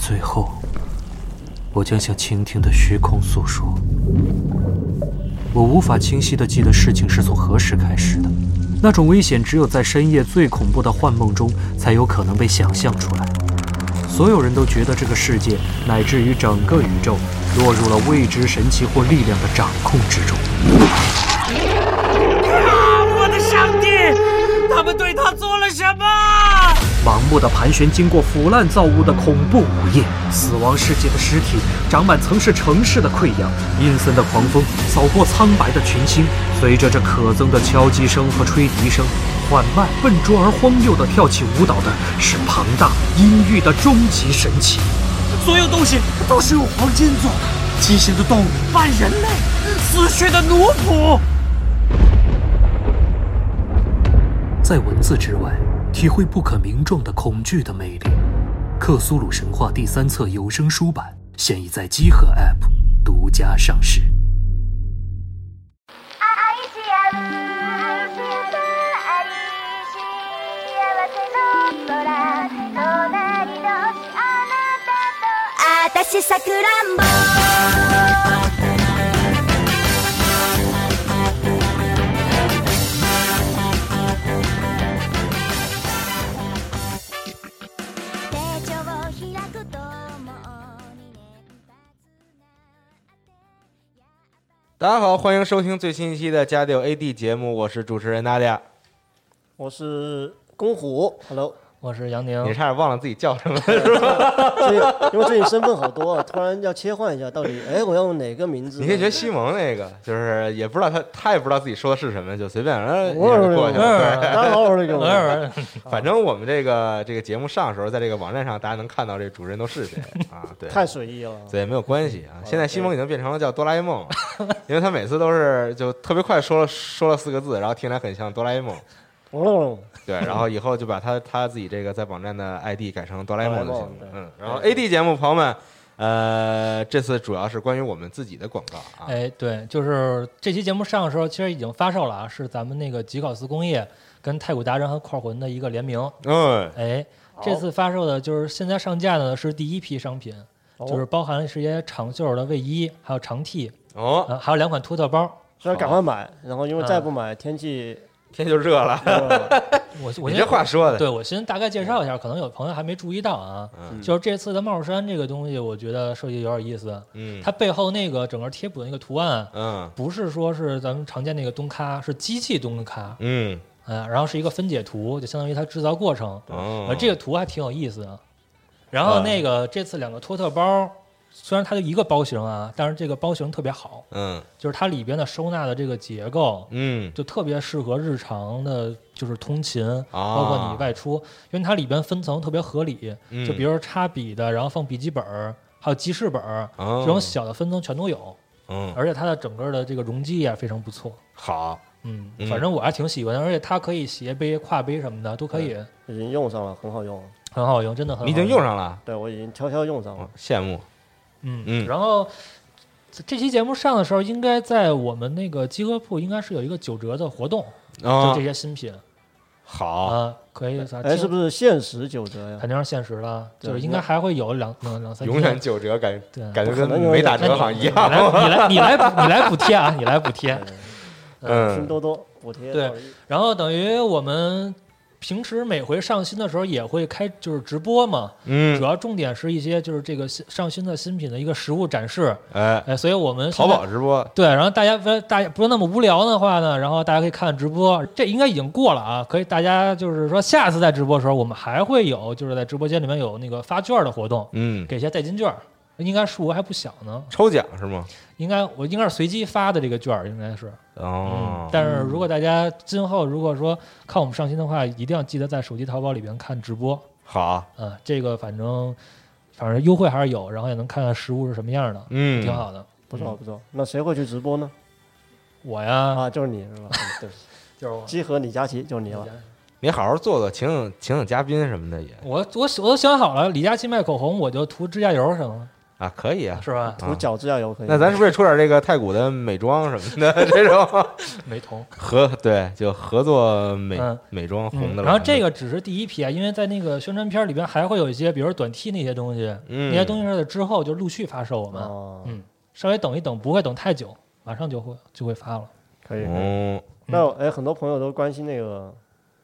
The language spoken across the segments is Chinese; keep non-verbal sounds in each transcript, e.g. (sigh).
最后，我将向倾听的虚空诉说。我无法清晰的记得事情是从何时开始的，那种危险只有在深夜最恐怖的幻梦中才有可能被想象出来。所有人都觉得这个世界乃至于整个宇宙落入了未知神奇或力量的掌控之中。啊我的上帝！他们对他做了什么？盲目的盘旋，经过腐烂造物的恐怖午夜，死亡世界的尸体长满曾是城市的溃疡，阴森的狂风扫过苍白的群星，随着这可憎的敲击声和吹笛声，缓慢、笨拙而荒谬的跳起舞蹈的是庞大阴郁的终极神器。所有东西都是用黄金做的，畸形的动物半人类，死去的奴仆。在文字之外，体会不可名状的恐惧的魅力。《克苏鲁神话》第三册有声书版现已在机核 App 独家上市。愛し合う二人幸せの空隣同士あなたと私さくらんぼ 大家好，欢迎收听最新一期的《加六 AD》节目，我是主持人娜迪亚。我是公虎，Hello。我是杨宁你，差点忘了自己叫什么了，(laughs) 最近因为最近身份好多啊，突然要切换一下，到底 (laughs) 哎我要用哪个名字？你可以学西蒙那个，就是也不知道他他也不知道自己说的是什么，就随便呃我就过去了。对，大家好，我。(laughs) 反正我们这个这个节目上的时候，在这个网站上大家能看到这主持人都是谁啊？对，太随意了。对，没有关系啊。现在西蒙已经变成了叫哆啦 A 梦了，因为他每次都是就特别快说了说了四个字，然后听起来很像哆啦 A 梦。哦，对，然后以后就把他他自己这个在网站的 ID 改成哆啦 A 梦就行了。嗯，然后 AD 节目朋友们，呃，这次主要是关于我们自己的广告啊。哎，对，就是这期节目上的时候，其实已经发售了啊，是咱们那个吉考斯工业跟太古达人和块魂的一个联名。嗯，哎，这次发售的就是现在上架的是第一批商品，哦就是包含了是一些长袖的卫衣，还有长 T，哦，呃，还有两款托特包。所以赶快买，然后因为再不买，天气天就热了，(laughs) 呃我我你这话说的，对我先大概介绍一下，可能有朋友还没注意到啊。嗯就是这次的帽衫这个东西，我觉得设计有点意思。嗯，它背后那个整个贴补的那个图案，嗯不是说是咱们常见那个东咖，是机器东咖。嗯嗯，然后是一个分解图，就相当于它制造过程。哦呃，这个图还挺有意思的。然后那个这次两个托特包，虽然它就一个包型啊，但是这个包型特别好，嗯就是它里边的收纳的这个结构，嗯就特别适合日常的，就是通勤，啊包括你外出，因为它里边分层特别合理。嗯，就比如说插笔的，然后放笔记本儿，还有记事本儿，哦这种小的分层全都有。嗯而且它的整个的这个容积也非常不错。好，嗯嗯，反正我还挺喜欢的，而且它可以斜背、挎背什么的都可以，已经用上了，很好用。很好用，真的很好你已经用上了，对我已经悄悄用上哦了。羡慕，嗯嗯然后这这期节目上的时候，应该在我们那个集合铺应该是有一个九折的活动，就啊这，些新品好，啊，可以咋哎，是不是？限时九折呀？肯定是限时了，就是应该还会有两两两三天永远九折，感对。感觉跟没打折好像一你样。你来，你来，你来，你来补贴啊！你来补贴。嗯拼多多补贴。对然后等于我们平时每回上新的时候也会开就是直播嘛，主嗯，要重点是一些就是这个新上新的新品的一个实物展示，哎，哎，所以我们淘宝直播，对，然后大家不大家不是那么无聊的话呢，然后大家可以看直播，这应该已经过了啊，可以大家就是说下次在直播的时候，我们还会有就是在直播间里面有那个发券的活动，嗯，给一些代金券，应该数额还不小呢，抽奖是吗？应该我应该是随机发的这个券儿，应该是，哦嗯，，但是如果大家今后如果说看我们上新的话，一定要记得在手机淘宝里边看直播，好，啊，这个反正反正优惠还是有，然后也能看看实物是什么样的，嗯，挺好的。不错不错。那谁会去直播呢？我呀，啊，就是你是吧？(laughs) 嗯对，就是我。集合李佳琦就是你了。你好好做做，请请请请嘉宾什么的也。我我我都想好了，李佳琦卖口红，我就涂指甲油什么啊，可以啊。是吧？涂角质要油可以。那咱是不是也出点这个太古的美妆什么的这种 (laughs) 美瞳。(laughs) 合对就合作美嗯美妆红嗯的了？然后这个只是第一批啊，因为在那个宣传片里边还会有一些，比如说短 T 那些东西，嗯那些东西是在之后就陆续发售，我们、哦，嗯稍微等一等，不会等太久，马上就会就会发了。可以。那哎，很多朋友都关心那个，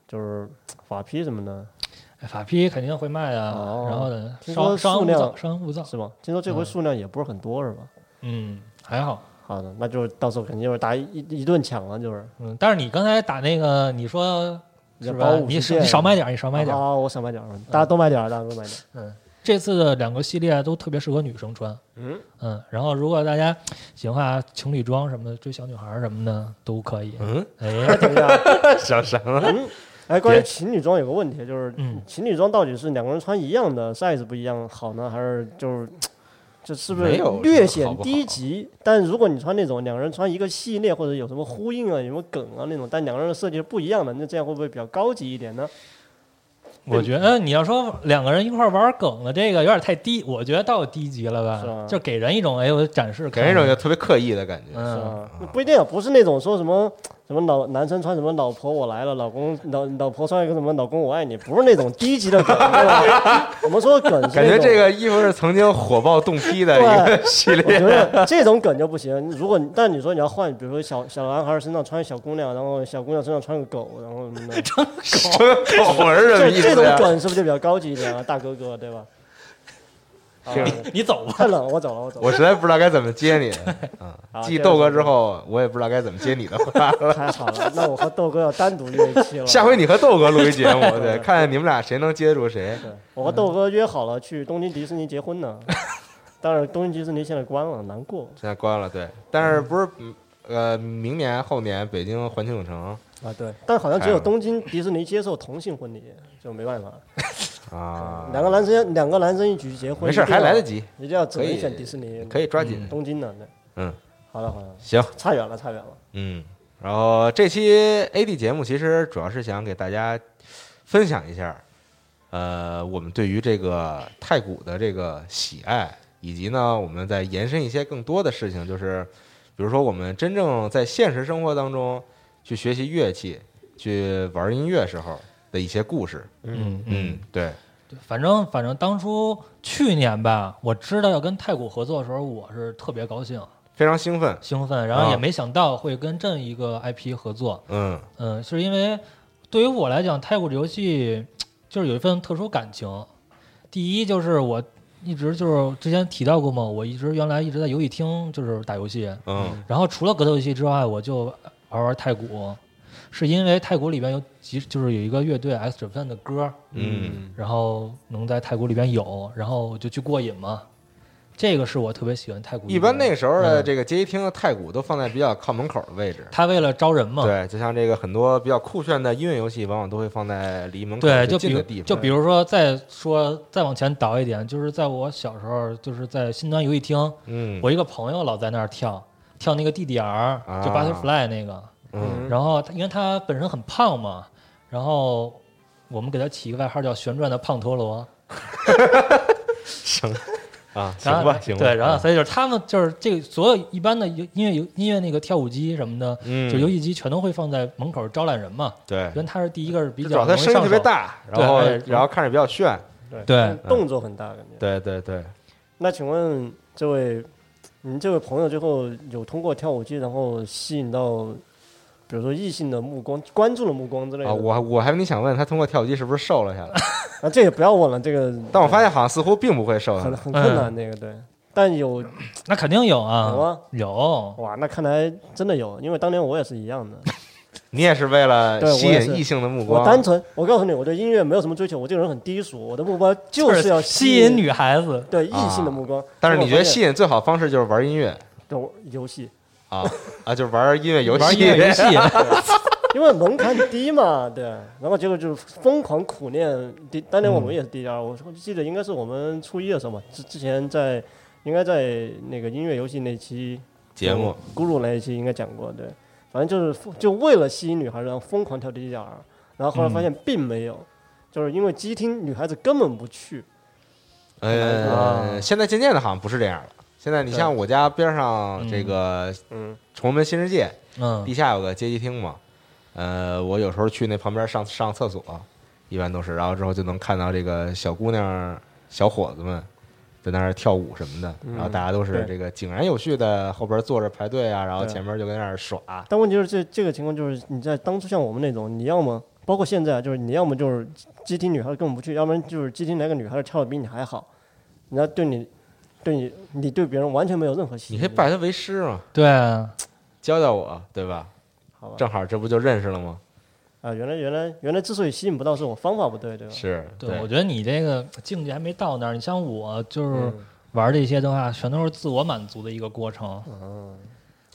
就是 (tsk) 法批什么的，哎法批肯定会卖啊，哦然后呢，听说稍稍安数量勿躁，稍安勿躁。是吗？听说这回数量也不是很多，是吧？嗯，还好。好的，那就是到时候肯定就是打一一一顿抢了，就是。嗯，但是你刚才打那个，你说是吧你你少买点，你少买点。啊，我少买点，大家都买点，大家都买点。嗯，这次的两个系列都特别适合女生穿。嗯嗯，然后如果大家喜欢啊情侣装什么的，追小女孩什么的都可以。嗯，哎，等一下，(laughs) 小什么？哎，关于情侣装有个问题，就是嗯情侣装到底是两个人穿一样的 size 不一样好呢，还是就是 (tsk) 这是不是略好显低级？但如果你穿那种两个人穿一个系列或者有什么呼应啊、有什么梗啊那种，但两个人的设计是不一样的，那这样会不会比较高级一点呢？我觉得你要说两个人一块儿玩梗的这个有点太低，我觉得到低级了吧？是吧就给人一种哎，我展示，给人一种就特别刻意的感觉。是嗯，吧？不一定啊，不是那种说什么什么老男生穿什么老婆我来了，老公老老婆穿一个什么老公我爱你，不是那种低级的梗，对吧？我们说的梗是感觉这个衣服是曾经火爆动批的一个系 (laughs) 我列。觉得这种梗就不行。如果但你说你要换，比如说小小男孩身上穿小姑娘，然后小姑娘身上穿个狗，然后什么的，穿狗是什么这意思？这种梗是不是就比较高级一点啊？大哥哥，对吧？啊这你走吧。太冷，我走了，我走了。我实在不知道该怎么接你 (laughs) 嗯！继豆哥之后，我也不知道该怎么接你的话了。太好了，那我和豆哥要单独约一期了。下回你和豆哥录一节目，对，看看你们俩谁能接住谁。对，我和豆哥约好了去东京迪士尼结婚呢。(laughs) 但是，东京迪士尼现在关了，难过现在关了，对，但是不是嗯呃，明年后年北京环球影城啊。对，但好像只有东京迪士尼接受同性婚礼，就没办法。(laughs) 啊，两个男生，两个男生一起结婚，没事，还来得，及，一定要走可以能选迪士尼，可以抓紧。东京的。嗯，好了好了，行，差远了差远了。嗯，然后这期 AD 节目其实主要是想给大家分享一下，呃，我们对于这个太古的这个喜爱，以及呢，我们再延伸一些更多的事情，就是比如说我们真正在现实生活当中去学习乐器、去玩音乐时候的一些故事。嗯嗯，对，对反正反正当初去年吧，我知道要跟太古合作的时候，我是特别高兴、非常兴奋。兴奋，然后也啊没想到会跟这一个 IP 合作。嗯嗯，是因为对于我来讲，太古这游戏就是有一份特殊感情。第一就是我一直就是之前提到过嘛，我一直原来一直在游戏厅就是打游戏，嗯然后除了格斗游戏之外，我就玩玩太古，是因为太古里边有几就是有一个乐队 X Japan 的歌，嗯然后能在太古里边有，然后就去过瘾嘛。这个是我特别喜欢太古里。一般那个时候的嗯这个街机厅的太古都放在比较靠门口的位置。他为了招人嘛，对，就像这个很多比较酷炫的音乐游戏，往往都会放在离门口对，就比如近的地方。就比如说再说再往前倒一点，就是在我小时候，就是在新端游戏厅，嗯，我一个朋友老在那儿跳跳那个 DDR，就 Butterfly 那个，嗯。然后因为他本身很胖嘛，然后我们给他起一个外号叫旋转的胖陀螺，行。啊，行吧，行吧。对，然后啊所以就是他们就是这个所有一般的游音乐游音乐那个跳舞机什么的，嗯，就游戏机全都会放在门口招揽人嘛，对。因，为他是第一个是比较主要它声音特别大，然后然后看着比较炫。对。对动作很大感觉。对对对，那请问这位，您这位朋友最后有通过跳舞机，然后吸引到，比如说异性的目光、关注的目光之类的啊，我我还你想问他通过跳舞机是不是瘦了下来？(laughs) 啊，这也不要问了，这个 (laughs) 但我发现好像似乎并不会瘦下来。很很困难，那个对。但有那肯定有啊，有吗？有哇，那看来真的有，因为当年我也是一样的。(laughs) 你也是为了吸引异性的目光，我单纯，我告诉你，我对音乐没有什么追求，我这个人很低俗，我的目标就是要吸引女孩子，对异性的目光。但是你觉得吸引引最好方式就是玩音乐对游戏？啊啊，就是玩音乐游戏，玩音乐游戏，(laughs) 因为门槛低嘛，对，然后结果就是疯狂苦练。第当年我们也是 DDR，、我记得应该是我们初一的时候嘛，之之前在应该在那个音乐游戏那期节目，咕噜那一期应该讲过，对，反正就是疯就为了吸引女孩，然后疯狂跳 DDR，然后后来发现并没有，就是因为机厅女孩子根本不去，呃，现在渐渐的好像不是这样了。现在你像我家边上这个嗯，崇文门新世界嗯。地下有个街机厅嘛，呃，我有时候去那旁边上上厕所，一般都是，然后之后就能看到这个小姑娘、小伙子们在那儿跳舞什么的，嗯然后大家都是这个井然有序的后边坐着排队啊，然后前面就跟那儿耍，但问题是这这个情况就是你在当初像我们那种，你要么包括现在就是你要么就是机厅女孩根本不去，要不然就是机厅来个女孩跳的比你还好，人家对你对你你对别人完全没有任何吸引力。你可以拜他为师嘛，对啊，教教我，对吧？好吧？正好这不就认识了吗？啊，原来原来原来之所以吸引不到，是我方法不对，对吧？是，对，我觉得你这个境界还没到那儿。你像我，就是嗯玩这些的话，全都是自我满足的一个过程。嗯，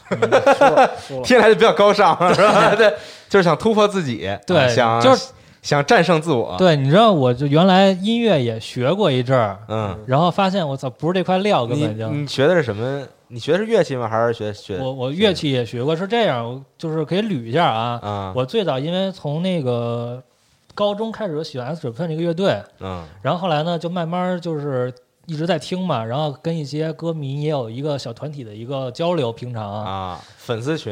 (laughs) 听起来就比较高尚，是吧？(laughs) 对，就是想突破自己，对啊想就是想战胜自我，，对，你知道，我就原来音乐也学过一阵儿，嗯。然后发现我操，不是这块料，根本就。你学的是什么？你学的是乐器吗？还是学学我我乐器也学过，是这样，我就是可以捋一下啊。啊？我最早因为从那个高中开始就喜欢 S Japan 这个乐队，嗯然后后来呢就慢慢就是一直在听嘛，然后跟一些歌迷也有一个小团体的一个交流，平常啊，粉丝群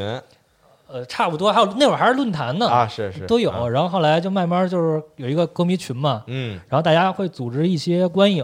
呃差不多，还有那会儿还是论坛呢，啊，是是都有。啊然后后来就慢慢就是有一个歌迷群嘛，嗯然后大家会组织一些观影，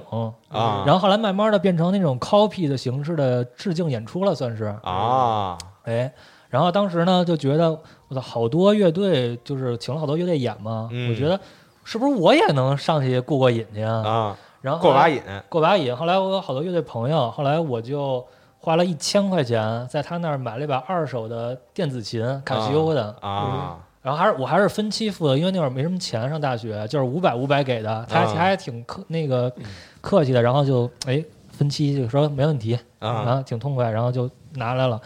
啊，然后后来慢慢的变成那种 copy 的形式的致敬演出了，算是。啊，哎，然后当时呢就觉得，我操，好多乐队就是请了好多乐队演嘛，嗯我觉得是不是我也能上去过过瘾去啊？啊，然后过把瘾过把瘾。后来我有好多乐队朋友，后来我就花了一千块钱在他那儿买了一把二手的电子琴，卡西欧的。啊然后还是我还是分期付的，因为那会儿没什么钱上大学，就是五百五百给的，他还、啊。他还挺客那个客气的，然后就哎分期就说没问题，然啊后挺痛快，然后就拿来了。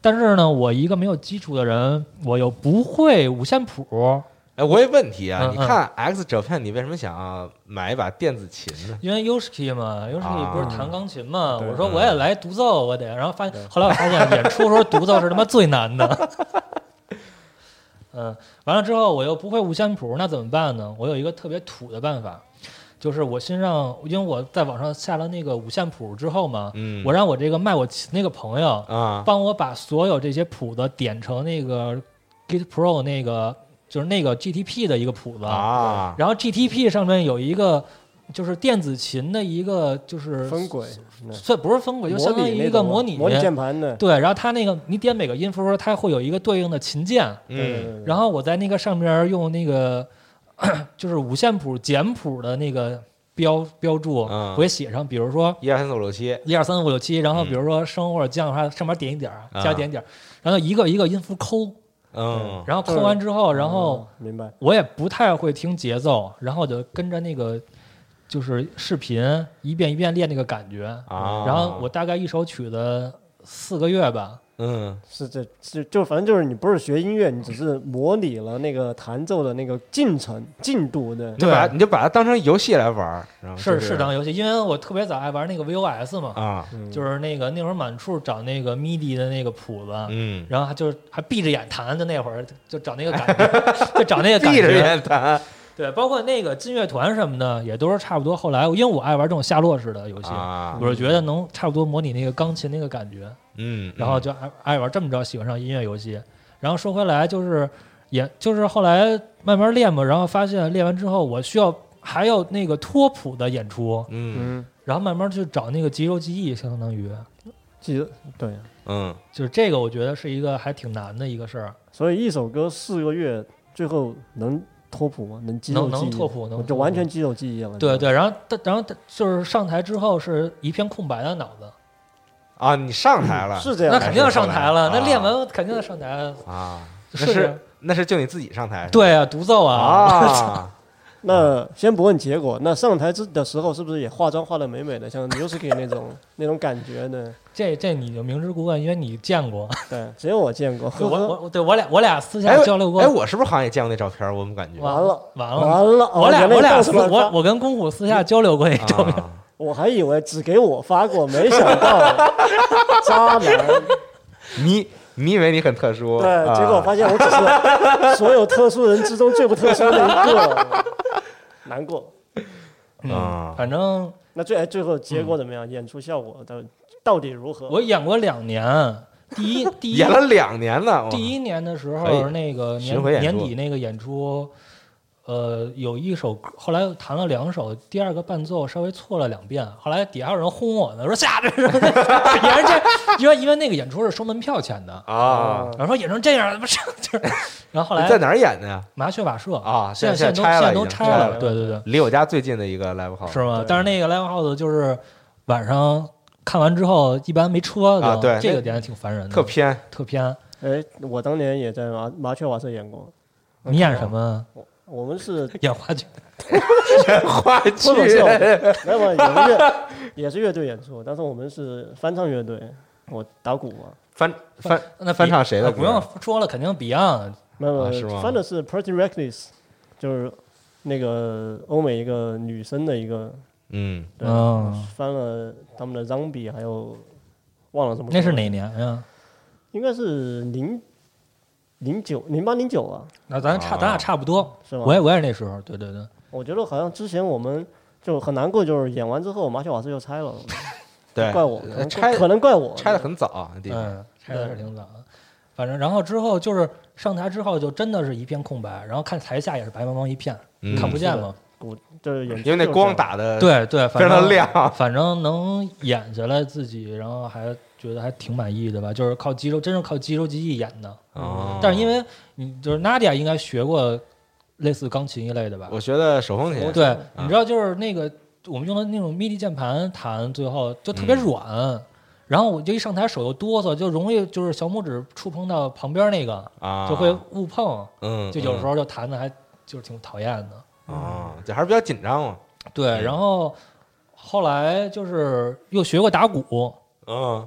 但是呢，我一个没有基础的人，我又不会五线谱，哎，我有问题啊！嗯你看 X Japan，你为什么想要买一把电子琴呢？因为 Yoshiki 嘛，Yoshiki 不是弹钢琴嘛，对我说我也来独奏，我得，然后发现后来我发现演出的时候独奏是他妈最难的。(laughs) 嗯，完了之后我又不会五线谱，那怎么办呢？我有一个特别土的办法，就是我先让，因为我在网上下了那个五线谱之后嘛，嗯，我让我这个卖我琴那个朋友啊帮我把所有这些谱子点成那个 Git Pro 那个就是那个 GTP 的一个谱子，啊。然后 GTP 上面有一个就是电子琴的一个就是分轨，这不是分轨，就相当于一个模拟模拟键盘的，对，然后它那个你点每个音符，它会有一个对应的琴键，嗯。然后我在那个上面用那个 (clears throat) 就是五线谱简谱的那个标标注，嗯。我给写上，比如说一二三四五六七。一二三四五六七，然后嗯。比如说升或者降的话，上面点一点加点点儿，然后一个一个音符抠，嗯。然后抠完之后，然后哦明白，我也不太会听节奏，然后我就跟着那个就是视频一遍一遍练那个感觉，啊，然后我大概一首曲子四个月吧，嗯是这是就反正就是你不是学音乐，你只是模拟了那个弹奏的那个进程进度的你，就把它你就把它当成游戏来玩儿，然后是就是当游戏，因为我特别早爱玩那个 VOS 嘛，啊嗯就是那个那会儿满处找那个 MIDI 的那个谱子。嗯，然后还就是还闭着眼弹，就那会儿就找那个感觉，(laughs) 就找那个感闭着觉。眼弹 (laughs) 对，包括那个劲乐团什么的，也都是差不多。后来因为我爱玩这种下落式的游戏，啊我是觉得能差不多模拟那个钢琴那个感觉，嗯，然后就爱爱玩这么着，喜欢上音乐游戏。然后说回来，就是也就是后来慢慢练嘛，然后发现练完之后，我需要还有那个托谱的演出，嗯嗯，然后慢慢去找那个肌肉记忆，相当于记得对，嗯就是这个，我觉得是一个还挺难的一个事儿。所以一首歌四个月，最后能托谱吗？能肌肉能能拓谱能就完全肌肉记忆了。对，对，然后然后就是上台之后是一片空白的脑子，啊，你上台了。是这样，那肯定要上台了，那练完肯定要上台。啊？那是是那是就你自己上台对啊，独奏啊，啊，(laughs) 那先不问结果，那上台之的时候是不是也化妆化的美美的，像 Music 那种 (laughs) 那种感觉呢？这这你就明知故问，因为你见过。对，只有我见过。我我对我俩我俩私哎下交流过哎，，我是不是好像也见过那照片？我怎么感觉完了完了，完了，我俩我俩私我我跟公虎私下交流过那照片，啊我还以为只给我发过，没想到 (laughs) 渣男。你你以为你很特殊？对，啊结果我发现我只是 (laughs) 所有特殊人之中最不特殊的一个，难过。嗯反正那最哎最后结果怎么样？演出效果到到底如何？我演过两年，第一第一演了两年了，第一年的时候，那个年年底那个演出，呃，有一首歌，后来弹了两首，第二个伴奏稍微错了两遍，后来底下有人轰我呢，说下这是也是这，(laughs) 因为因为那个演出是收门票钱的，啊，然后说演成这样不是，(laughs) 就是，然后后来在哪儿演的呀？麻雀瓦舍啊现现在现在都现在都拆了对对对，离我家最近的一个 live house 是吗？但是那个 live house 就是晚上看完之后，一般没车的，啊对这个点挺烦人的，特偏，特偏。哎，我当年也在麻麻雀瓦舍演过，你演什么？我们是演话剧。演话剧没有没有，也是乐，也是乐队演出，但是我们是翻唱乐队，我打鼓嘛，翻翻那翻唱谁的不用说了，肯定 Beyond。没有翻的是 Pretty Reckless，就是那个欧美一个女生的一个，嗯，对，嗯翻了他们的 Zombie，还有忘了什么，那是哪？年呀？应该是零零九零八零九啊，那咱差，啊咱俩差不多。是吗？我也我也是那时候，对对对。我觉得好像之前我们就很难过，就是演完之后麻雀瓦斯就拆了，(laughs) 对，怪我，可能拆可能怪我，拆的很早，那地方。嗯，拆的是挺早的。反正然后之后就是上台之后就真的是一片空白，然后看台下也是白茫茫一片，嗯。看不见了。我就是因为那光打的对对，非常反正的亮，反正能演下来自己，然后还觉得还挺满意的吧，就是靠肌肉，真是靠肌肉记忆演的。哦。但是因为你就是 Nadia 应该学过类似钢琴一类的吧？我学的手风琴，对，啊。你知道就是那个我们用的那种 MIDI 键盘弹，最后就特别嗯。软。然后我就一上台手又哆嗦，就容易就是小拇指触碰到旁边那个，啊，就会误碰，嗯，就有时候候就弹的还就是挺讨厌的。啊，这还是比较紧张嘛，对，嗯然后后来就是又学过打鼓，嗯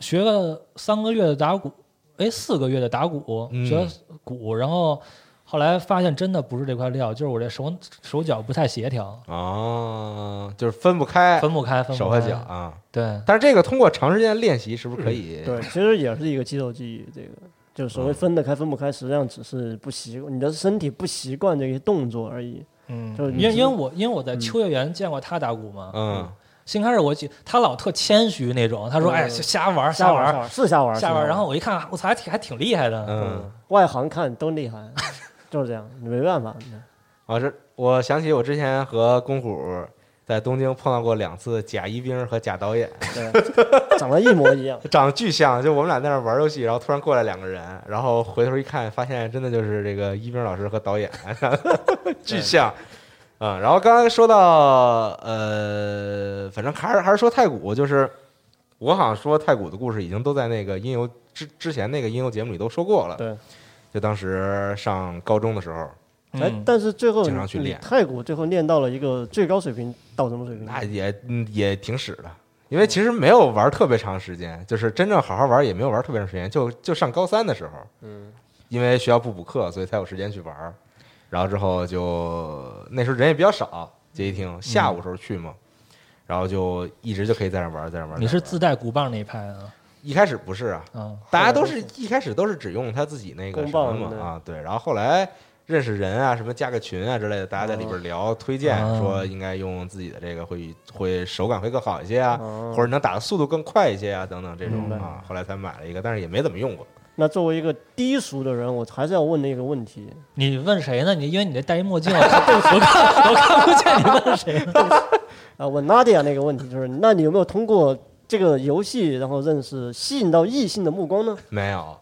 学了三个月的打鼓，哎，四个月的打鼓，嗯学鼓，然后后来发现真的不是这块料，就是我这手手脚不太协调，啊，就是分不开分不开，分不开手和脚。啊。对，但是这个通过长时间练习，是不是可以？对，其实也是一个肌肉记忆，这个就是所谓分得开分不开，实际上只是不习惯，你的身体不习惯这些动作而已。嗯，就是因为因为我因为我在秋叶原见过他打鼓嘛，嗯，新开始我记他老特谦虚那种，他说嗯哎瞎玩瞎玩是瞎玩瞎玩然后我一看我操还挺还挺厉害的，嗯，外行看都厉害，就是这样，你没办法。我这我想起我之前和公虎在东京碰到过两次假一兵和假导演，对，长得一模一样。(laughs) 长得巨像，就我们俩在那玩游戏，然后突然过来两个人，然后回头一看，发现真的就是这个一兵老师和导演，(laughs) 巨像。嗯，然后刚才说到呃，反正还是还是说太古，就是我好像说太古的故事已经都在那个音游之之前那个音游节目里都说过了。对，就当时上高中的时候，哎嗯，但是最后经常去你练太古最后练到了一个最高水平，到什么水平？那也嗯也挺屎的，因为其实没有玩特别长时间，就是真正好好玩也没有玩特别长时间，就就上高三的时候，嗯，因为学校不补课，所以才有时间去玩儿。然后之后就那时候人也比较少，街机厅下午时候去嘛，然后就一直就可以在那玩，在那玩。你是自带鼓棒那一派啊？一开始不是啊，嗯，大家都是一开始都是只用他自己那个公什么棒嘛啊，对，然后后来认识人啊，什么加个群啊之类的，大家在里边聊，推荐哦说应该用自己的这个会会手感会更好一些啊，哦或者能打的速度更快一些啊，等等这种啊，后来才买了一个，但是也没怎么用过。那作为一个低俗的人，我还是要问那个问题：你问谁呢？你因为你这戴一墨镜，我看我看我看不见你问谁呢。(laughs) 啊，问 Nadia 那个问题就是，那你有没有通过这个游戏，然后认识、吸引到异性的目光呢？没有，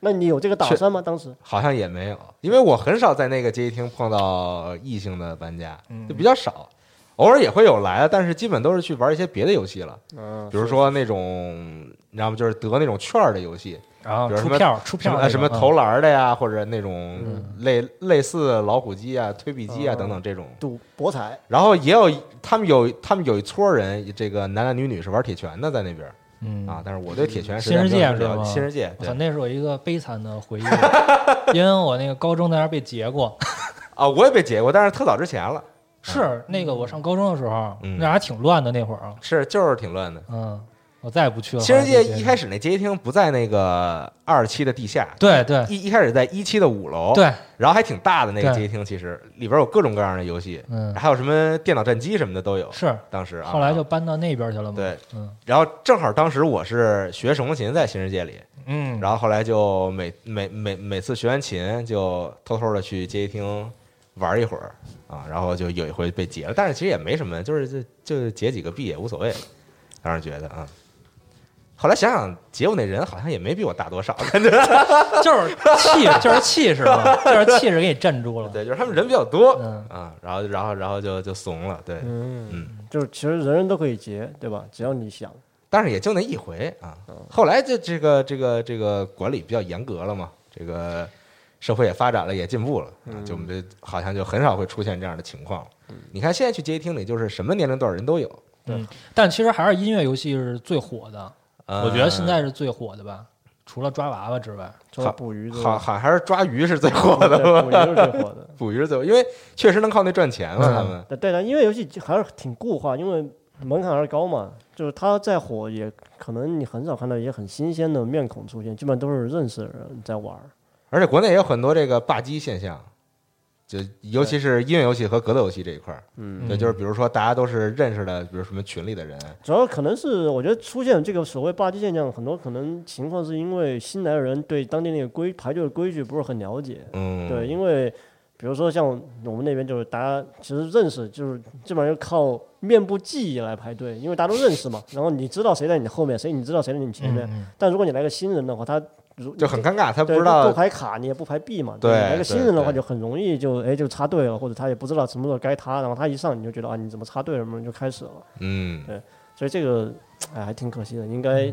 那你有这个打算吗？当时？好像也没有，因为我很少在那个街机厅碰到异性的玩家，嗯就比较少。偶尔也会有来的，但是基本都是去玩一些别的游戏了，嗯，比如说那种，你知道吗？就是得那种券儿的游戏，然后出票出票什么投篮的呀，或者那种嗯。类类似老虎机啊、推币机啊哦等等这种。赌博彩，然后也有他们有他们有一撮人，这个男男女女是玩铁拳的在那边嗯。啊，但是我对铁拳是新世界是吧？新世界我那是我一个悲惨的回忆，(laughs) 因为我那个高中在那儿被劫过。(laughs) 啊，我也被劫过，但是特早之前了，是那个我上高中的时候，嗯。那还挺乱的那会儿啊。是就是挺乱的。嗯，我再也不去了。新世界一开始那街机厅不在那个二期的地下，对对一一开始在一期的五楼，，对，然后还挺大的那个街机厅，其实里边有各种各样的游戏，嗯，还有什么电脑战机什么的都有。是，当时啊，后来就搬到那边去了嘛。对，嗯然后正好当时我是学手风琴在新世界里，嗯，然后后来就每每每每次学完琴就偷偷的去街机厅玩一会儿啊，然后就有一回被劫了，但是其实也没什么，就是就就劫几个币也无所谓，当时觉得啊。后来想想，劫我那人好像也没比我大多少，(laughs) 感觉 (laughs) 就是气，就是气势嘛，(laughs) 就是气势给你镇住了。对，就是他们人比较多嗯啊，然后然后然后就就怂了，对，嗯嗯，就是其实人人都可以结，对吧？只要你想。但是也就那一回啊。后来就这个这个这个管理比较严格了嘛，这个社会也发展了，也进步了，啊，就我们这好像就很少会出现这样的情况了。你看现在去街机厅里，就是什么年龄段人都有。嗯，但其实还是音乐游戏是最火的，呃我觉得现在是最火的吧，除了抓娃娃之外。除了捕鱼好好还是抓鱼是最火的吧？捕鱼是最火的。(laughs) 捕鱼是最火，因为确实能靠那赚钱嘛，嗯他们。对对的，因为游戏还是挺固化，因为门槛还是高嘛。就是它再火，也可能你很少看到一些很新鲜的面孔出现，基本上都是认识的人在玩儿。而且国内也有很多这个霸机现象，就尤其是音乐游戏和格斗游戏这一块儿。嗯，对，就是比如说大家都是认识的，比如什么群里的人，主要可能是我觉得出现这个所谓霸机现象，很多可能情况是因为新来的人对当地那个规排队的规矩不是很了解。嗯，对，因为比如说像我们那边就是大家其实认识，就是基本上就靠面部记忆来排队，因为大家都认识嘛。然后你知道谁在你后面，谁你知道谁在你前面。嗯但如果你来个新人的话，他如就很尴尬，他不知道不排卡，你也不排 B 嘛。对来个新人的话，就很容易就哎就插队了，或者他也不知道什么时候该他，然后他一上你就觉得啊你怎么插队了，什么就开始了。嗯，对所以这个哎还挺可惜的，应该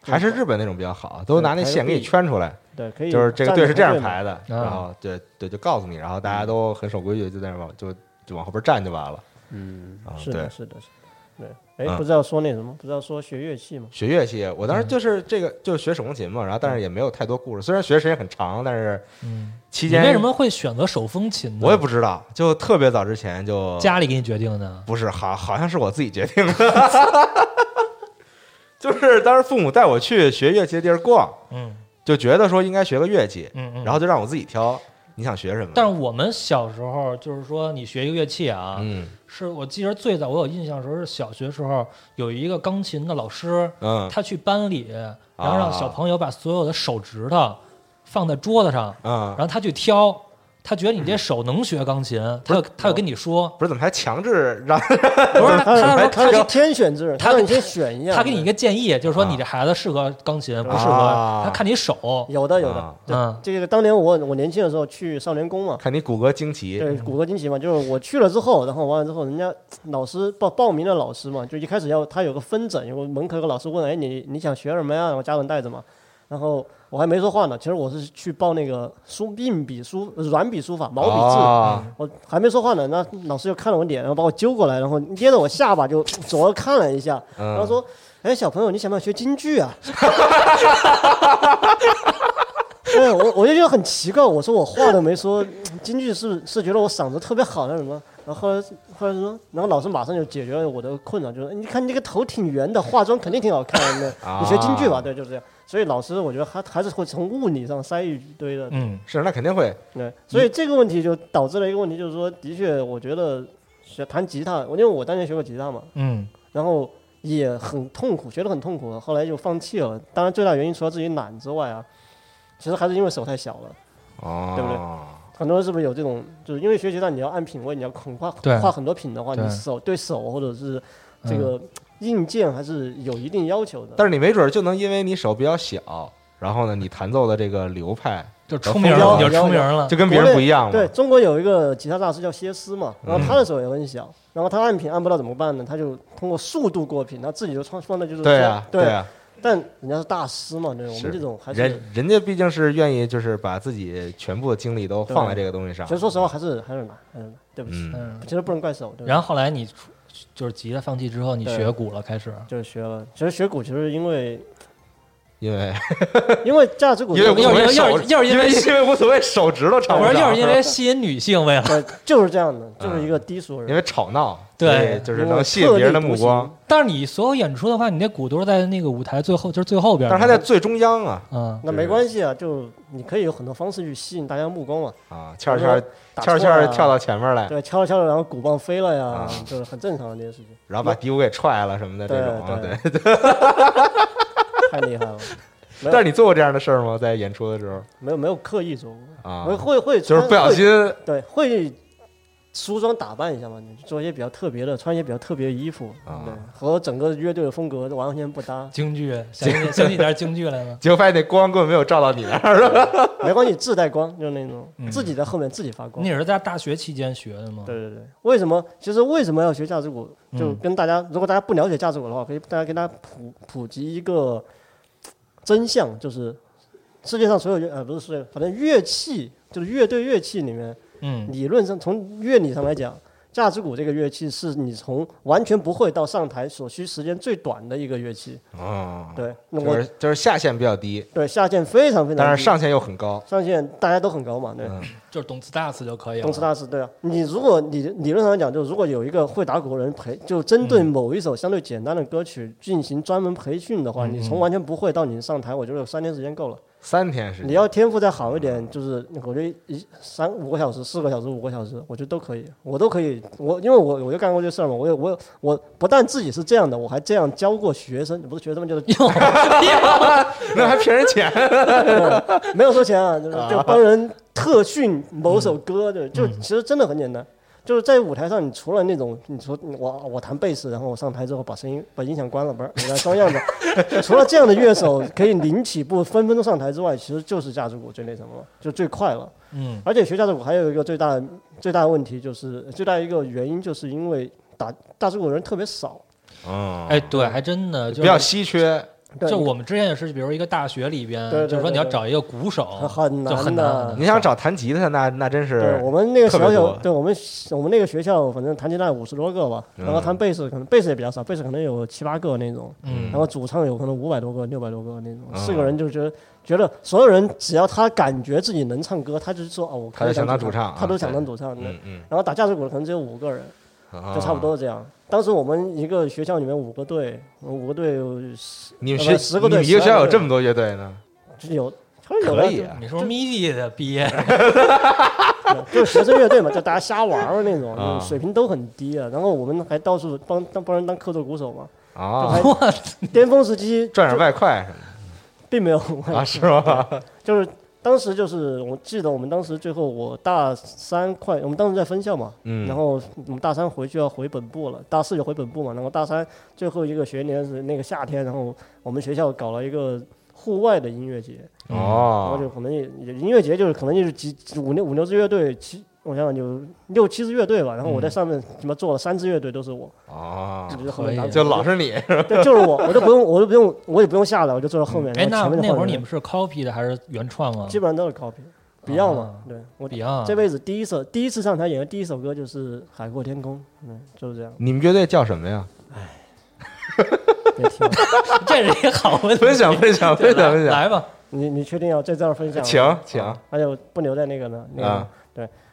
还是日本那种比较好，都拿那线给你圈出来，对可以就是这个队是这样排的，然后对对就告诉你，然后大家都很守规矩，就在那儿往就就往后边站就完了。嗯啊，是的，是的，是的。对，哎，嗯不知道说那什么，不知道说学乐器吗？学乐器，我当时就是这个就是学手风琴嘛，然后但是也没有太多故事，虽然学时间很长，但是嗯，期间你为什么会选择手风琴呢？我也不知道，就特别早之前就家里给你决定的。不是，好好像是我自己决定的，(laughs) 就是当时父母带我去学乐器的地儿逛，嗯就觉得说应该学个乐器，嗯嗯。然后就让我自己挑你想学什么。但是我们小时候就是说，你学一个乐器啊，嗯是我记得最早我有印象的时候是小学时候有一个钢琴的老师，嗯他去班里，然后让小朋友把所有的手指头放在桌子上，嗯然，后他去挑，他觉得你这手能学钢琴，他就他要跟你说，不是怎么还强制让不是他他是天选之人，他给让你先选一样。他给你一个建议，就是说啊你这孩子适合钢琴，不适合啊他看你手，有的有的。啊，对嗯。这个当年我我年轻的时候去少年宫嘛，看你骨骼惊奇，对，骨骼惊奇嘛，就是我去了之后，然后完了之后，人家老师报报名的老师嘛，就一开始要他有个分诊，有个门口有个老师问，哎，你你想学什么呀？然后家人带着嘛，然后我还没说话呢，其实我是去报那个书硬笔书软笔书法毛笔字，啊我还没说话呢，那老师就看了我脸，然后把我揪过来，然后捏着我下巴就 (laughs) 左右看了一下，然后嗯，说：“哎，小朋友，你想不想学京剧啊？”对 (laughs) 我我就觉得很奇怪，我说我话都没说，京剧是是觉得我嗓子特别好那什么？然后后来后来说，然后老师马上就解决了我的困扰，就说：“你看你这个头挺圆的，化妆肯定挺好看的，你学京剧吧？”啊对，就是这样。所以老师我觉得还还是会从物理上塞一堆的，嗯是那肯定会，对，所以这个问题就导致了一个问题，就是说，的确，我觉得学弹吉他，因为我当年学过吉他嘛，嗯。然后也很痛苦，学得很痛苦，后来就放弃了。当然，最大原因除了自己懒之外啊，其实还是因为手太小了。哦，对不对？很多人是不是有这种，就是因为学吉他你要按品位，你要很画对。画很多品的话，你手对手或者是这嗯。个硬件还是有一定要求的。但是你没准儿就能因为你手比较小，然后呢，你弹奏的这个流派就出名了，就出名了就。跟别人不一样了。对中国有一个吉他大师叫歇斯嘛，然后嗯他的手也很小，然后他按品按不到怎么办呢？他就通过速度过品，他自己就创放的就是对啊，对啊，但人家是大师嘛，对我们这种还是人人家毕竟是愿意就是把自己全部的精力都放在这个东西上。其实说实话还是还是难，还是难，对不起，其实不能怪手，对吧然后后来你出就是吉他放弃之后，你学鼓了，开始。就是学了，其实学鼓其实因为因为 (laughs) 因为架子鼓因为无所谓要要要是因为因为无所谓手指头吵不上，我说要是因为吸引女性，为了，(laughs) 就是这样的，就是一个低俗人。因为吵闹，对就是能吸引别人的目光。但是你所有演出的话，你那鼓都是在那个舞台最后，就是最后边。但是它在最中央啊嗯，那没关系啊，就你可以有很多方式去吸引大家目光嘛。啊，悄悄打悄错啊悄跳到前面来，对，敲着敲着，然后鼓棒飞了呀啊，就是很正常的这些事情。然后把第五给踹了什么的这对种啊，对对。(laughs) (laughs) 太厉害了。(laughs) 但是你做过这样的事儿吗？在演出的时候没有没有刻意做过，啊我，会会就是不小心对会梳妆打扮一下嘛，你做一些比较特别的，穿一些比较特别的衣服，啊对，和整个乐队的风格完全不搭。京剧，(laughs) 想起想起点京剧来了。结果发现那光根本没有照到你那儿，是吧？没关系，自带光，就是那种嗯自己在后面自己发光你。也是在大学期间学的吗？对对对，为什么？其实为什么要学架子鼓？就嗯跟大家，如果大家不了解架子鼓的话，可以大家给大家普普及一个真相，就是世界上所有乐呃不是世界，反正乐器就是乐队乐器里面，嗯，理论上从乐理上来讲，架子鼓这个乐器是你从完全不会到上台所需时间最短的一个乐器。哦，对，那我就是就是下限比较低，对下限非常非常低，但是上限又很高。上限大家都很高嘛，对。嗯就是懂词大词就可以了。动词大词，对啊，你如果理理论上来讲，就如果有一个会打鼓的人培，就针对某一首相对简单的歌曲进行专门培训的话，嗯你从完全不会到你上台，我觉得有三天时间够了。三天时间，你要天赋再好一点，就是我觉得一三五个小时、四个小时、五个小时，我觉得都可以，我都可以。我因为我我就干过这事儿嘛，我有我有我不但自己是这样的，我还这样教过学生，不是学生们就是 (laughs) 那还骗人钱，(laughs) 没有收钱啊，就是就帮人特训某首歌，就就嗯其实真的很简单，就是在舞台上，你除了那种你说我我弹贝斯，然后我上台之后把声音把音响关了，不是你来装样子，(laughs) 除了这样的乐手可以零起步分分钟上台之外，其实就是架子鼓最那什么了，就最快了。嗯，而且学架子鼓还有一个最大的最大的问题就是最大的一个原因就是因为打架子鼓的人特别少，嗯，哎，对，还真的就比较。稀缺，对就我们之前也是，比如一个大学里边，对对就是说你要找一个鼓手，很就很难的难。你想找弹吉他，那那真是对是我们那个小小，对我们我们那个学校，反正弹吉他五十多个吧，嗯然后弹贝斯可能贝斯也比较少，贝斯可能有七八个那种，嗯然后主唱有可能五百多个、六百多个那种，嗯四个人就觉得觉得所有人只要他感觉自己能唱歌，他就是说哦，我可以他就想当主主唱啊他都想当主唱的。嗯嗯，然后打架子鼓的可能只有五个人，啊就差不多是这样。当时我们一个学校里面五个队，五个队有十呃你们学不十个队你们一个学校12个队有这么多乐队呢？就是有，可以啊，你是不是 MIDI 的毕业？就 (laughs) 就是学生乐队嘛，就大家瞎玩儿那种，啊水平都很低啊。然后我们还到处帮当帮人当客座鼓手嘛，就啊，还巅峰时期赚点外快什么并没有啊，是吗？就是当时就是我记得我们当时最后我大三快，我们当时在分校嘛，嗯，然后我们大三回去要回本部了，大四就回本部嘛，然后大三最后一个学年是那个夏天，然后我们学校搞了一个户外的音乐节，然后哦就可能也也音乐节就是可能就是几五六五六支乐队，七我想想有六七支乐队吧，然后我在上面什么做了三支乐队都是我，啊，就后面就老是你对，就是我，我都不用我就不用我也不用下来，我就坐在后面，哎，那那会儿你们是 copy 的还是原创啊基本上都是 copy。Beyond 嘛啊，对我？Beyond 这辈子第一首第一次上台演的第一首歌就是《海阔天空》，嗯，就是这样。你们乐队叫什么呀？别听了，(laughs) 这是一个好问 (laughs) 题。分享分享分享分享，来吧，你你确定要在这儿分享？请请啊还有不留在那个呢？那个、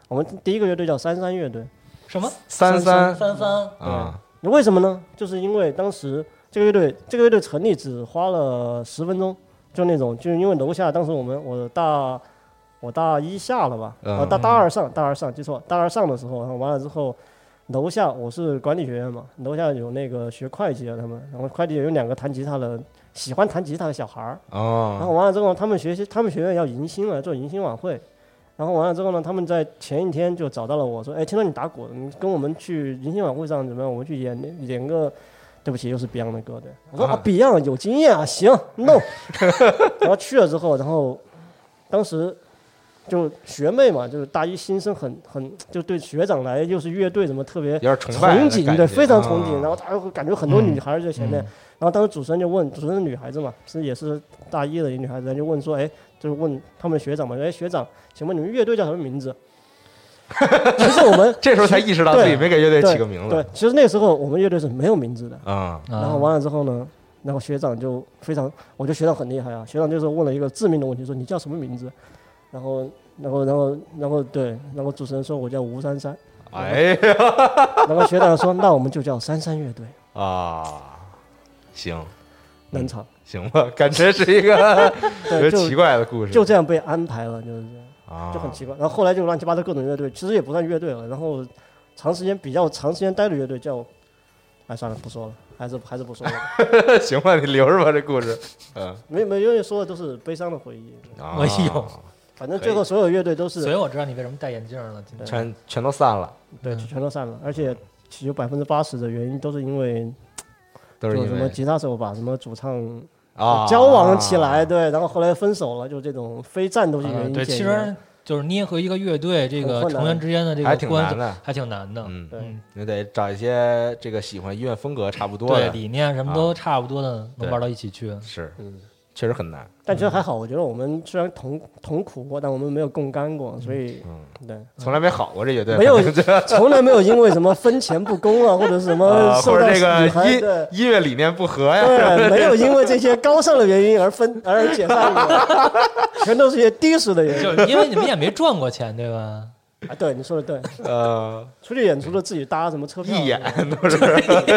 我们第一个乐队叫三三乐队。什么三三三三？啊，为什么呢？就是因为当时这个乐队这个乐队成立只花了十分钟，就那种，就是因为楼下当时我们我大我大一下了吧，嗯啊大大二上大二上记错，大二上的时候，然后完了之后。楼下我是管理学院嘛，楼下有那个学会计的他们，然后会计有两个弹吉他的，喜欢弹吉他的小孩儿，然哦，后完了之后，他们学习，他们学院要迎新了，做迎新晚会。然后完了之后呢，他们在前一天就找到了我说：“哎，听说你打鼓，你跟我们去迎新晚会上怎么样？我们去演演个，对不起，又是 Beyond 的歌对。”我说：“啊，Beyond 有经验啊，行，no。”然后去了之后，然后当时就学妹嘛，就是大一新生很，很就对学长来又是乐队什么特别憧憬，对，非常憧憬。然后他会感觉很多女孩在前面，然后当时主持人就问，主持人是女孩子嘛，是也是大一的一女孩子，就问说，哎，就是问他们学长嘛，哎，学长，请问你们乐队叫什么名字？(laughs) 其实我们这时候才意识到自己没给乐队对起个名字对，其实那时候我们乐队是没有名字的。啊，啊然后完了之后呢，然后学长就非常，我觉得学长很厉害啊，学长就是问了一个致命的问题，说你叫什么名字？然后然后然后然后对，然后主持人说我叫吴珊珊，哎呀然后学长说那我们就叫珊珊乐队，啊，行冷场，行吧，感觉是一个 (laughs) 对，就特别奇怪的故事，就这样被安排了，就是这样。啊，就很奇怪。然后后来就乱七八糟各种乐队，其实也不算乐队了。然后长时间比较长时间待的乐队叫，哎，算了，不说了，还是还是不说了。(laughs) 行吧，你留着吧，这故事，(laughs) 嗯，没没，因为说的都是悲伤的回忆。啊哎呦反正最后所有乐队都所以是我知道你为什么戴眼镜了。今天全全都散了，对全都散了，而且其实百分之八十的原因都是因为都是什么吉他手把什么主唱啊交往起来，对，然后后来分手了，就这种非战斗性原因对。其实就是捏合一个乐队这个成员之间的这个关系难的，还挺难的。嗯，你得找一些这个喜欢音乐风格差不多的，对理念什么都啊差不多的，对能玩到一起去。是，嗯，确实很难，但其实还好，我觉得我们虽然同同苦过，但我们没有共甘过，所以嗯，对。从来没好过这乐队，没有 (laughs) 从来没有因为什么分钱不公啊，或者是什么呃，(laughs) 受到或者这个音音乐理念不合呀，对，没有因为这些高尚的原因而分 (laughs) 而解散过，全都是一些低俗的原因。就是因为你们也没赚过钱，对吧？啊。对，你说的对，(laughs) 呃，(laughs) 出去演出的自己搭什么车票，一演都是，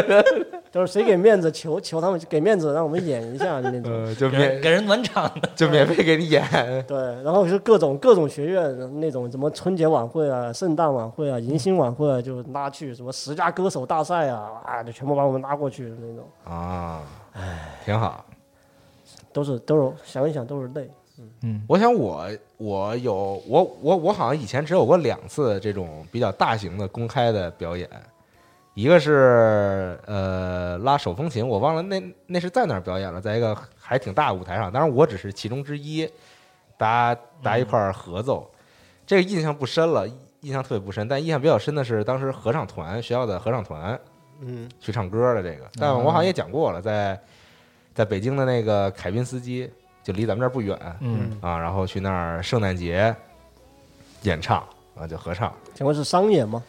(laughs) 都是谁给面子求求他们给面子让我们演一下的那种。呃，就免给人暖场的。就免费给你演，对，然后是各种各种学院那种什么春节晚会啊、圣诞晚会啊、迎新晚会啊，就拉去什么十佳歌手大赛啊，啊，就全部把我们拉过去的那种，啊，挺好。都是都是想一想都是泪。嗯，我想我我有我我我好像以前只有过两次这种比较大型的公开的表演，一个是呃拉手风琴，我忘了那那是在哪儿表演了，在一个还挺大的舞台上，当然我只是其中之一，大家大家一块儿合奏，这个印象不深了，印象特别不深，但印象比较深的是当时合唱团学校的合唱团嗯，去唱歌的这个，但我好像也讲过了，在在北京的那个凯宾斯基，就离咱们这儿不远，嗯，啊，然后去那儿圣诞节演唱啊，就合唱。请问是商演吗？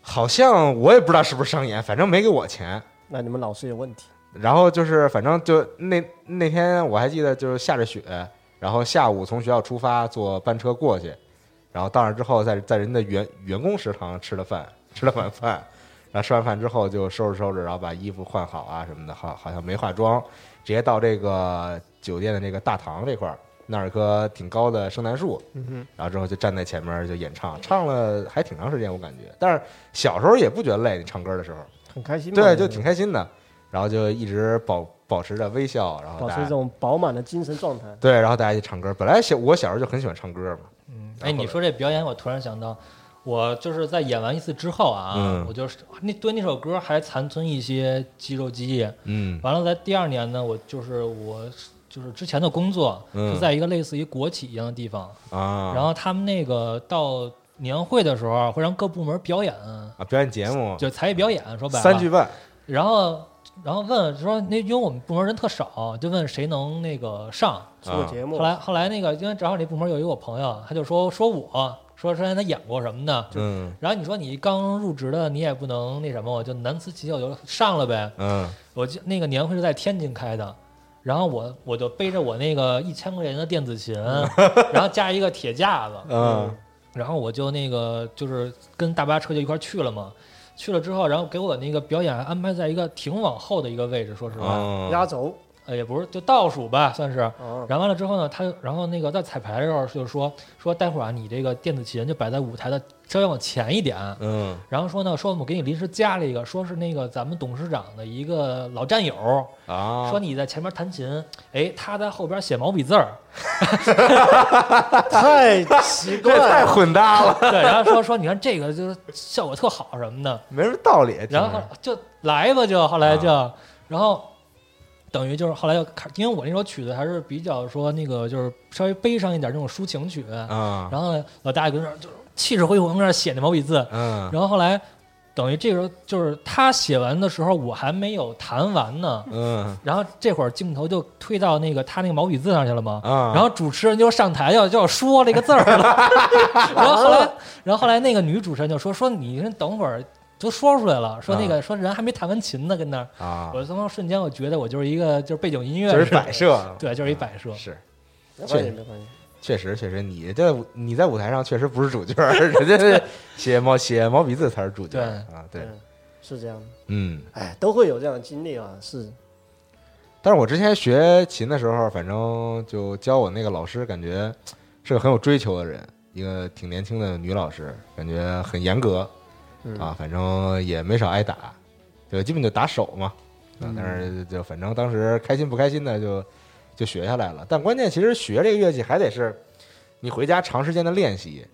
好像我也不知道是不是商演，反正没给我钱。那你们老师有问题。然后就是，反正就那那天我还记得，就是下着雪，然后下午从学校出发，坐班车过去，然后到那儿之后在，在人的员员工食堂吃了饭，吃了晚饭，然后吃完饭之后就收拾收拾，然后把衣服换好啊什么的，好好像没化妆，直接到这个酒店的这个大堂这块儿，那儿有棵挺高的圣诞树，嗯然后之后就站在前面就演唱，唱了还挺长时间，我感觉。但是小时候也不觉得累，你唱歌的时候，很开心。对，就挺开心的。然后就一直保保持着微笑，然后保持这种饱满的精神状态。对，然后大家一起唱歌。本来小我小时候就很喜欢唱歌嘛，嗯哎，你说这表演，我突然想到，我就是在演完一次之后啊，嗯。我就是那对那首歌还残存一些肌肉记忆。嗯。完了，在第二年呢，我就是我就是之前的工作嗯。是在一个类似于国企一样的地方，啊，然后他们那个到年会的时候会让各部门表演，啊表演节目。就才艺表演，说白了。三句半，然后然后问说那因为我们部门人特少，就问谁能那个上。做节目。后，来后来那个因为正好那部门有一个我朋友，他就说说我说之前他演过什么的。嗯然后你说你刚入职的，你也不能那什么，我就难辞其咎，我就上了呗。嗯我记那个年会是在天津开的，然后我我就背着我那个一千块钱的电子琴，(laughs) 然后加一个铁架子，嗯然后我就那个就是跟大巴车就一块去了嘛。去了之后，然后给我那个表演安排在一个挺往后的一个位置，说实话，嗯压轴。呃，也不是就倒数吧，算是。啊，然后完了之后呢，他然后那个在彩排的时候就说说待会儿啊，你这个电子琴就摆在舞台的稍微往前一点。嗯然后说呢，说我给你临时加了一个，说是那个咱们董事长的一个老战友，啊，说你在前面弹琴，哎，他在后边写毛笔字儿，(laughs) 太奇怪这太。混搭了，对，然后说说你看这个就是效果特好什么的，没什么道理。然后就来吧，就后来就，然后等于就是后来又开，因为我那首曲子还是比较说那个就是稍微悲伤一点这种抒情曲，啊。然后呢老大爷跟那儿就气势恢宏，跟那儿写那毛笔字，嗯。然后后来等于这个时候就是他写完的时候，我还没有弹完呢，嗯。然后这会儿镜头就推到那个他那个毛笔字上去了嘛。啊，然后主持人就上台要就要说这个字儿了，(laughs) 然后后来，然后后来那个女主持人就说说你等会儿都说出来了，说那个说人还没弹完琴呢，跟那儿，啊，我他妈瞬间我觉得我就是一个就是背景音乐，就是摆，设，对，就是一摆设。是。没关系，没关系。确实，确实，你在你在舞台上确实不是主角儿，(laughs) 人家是写毛写毛笔字才是主角儿啊。对，嗯，是这样的。嗯。哎，都会有这样的经历啊，是。但是我之前学琴的时候，反正就教我那个老师，感觉是个很有追求的人，一个挺年轻的女老师，感觉很严格嗯啊，反正也没少挨打，就基本就打手嘛。啊，但是就反正当时开心不开心的就就学下来了。但关键其实学这个乐器还得是你回家长时间的练习，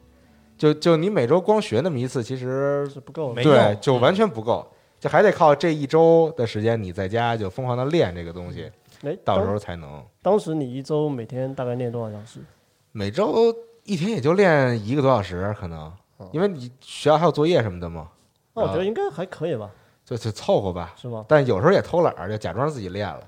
就就你每周光学那么一次，其实是不够的。对就完全不够，就还得靠这一周的时间你在家就疯狂的练这个东西，哎，到时候才能。当时你一周每天大概练多少小时？每周一天也就练一个多小时，可能哦，因为你学校还有作业什么的嘛，那我觉啊得应该还可以吧，就就凑合吧。是吗？但有时候也偷懒儿，就假装自己练了。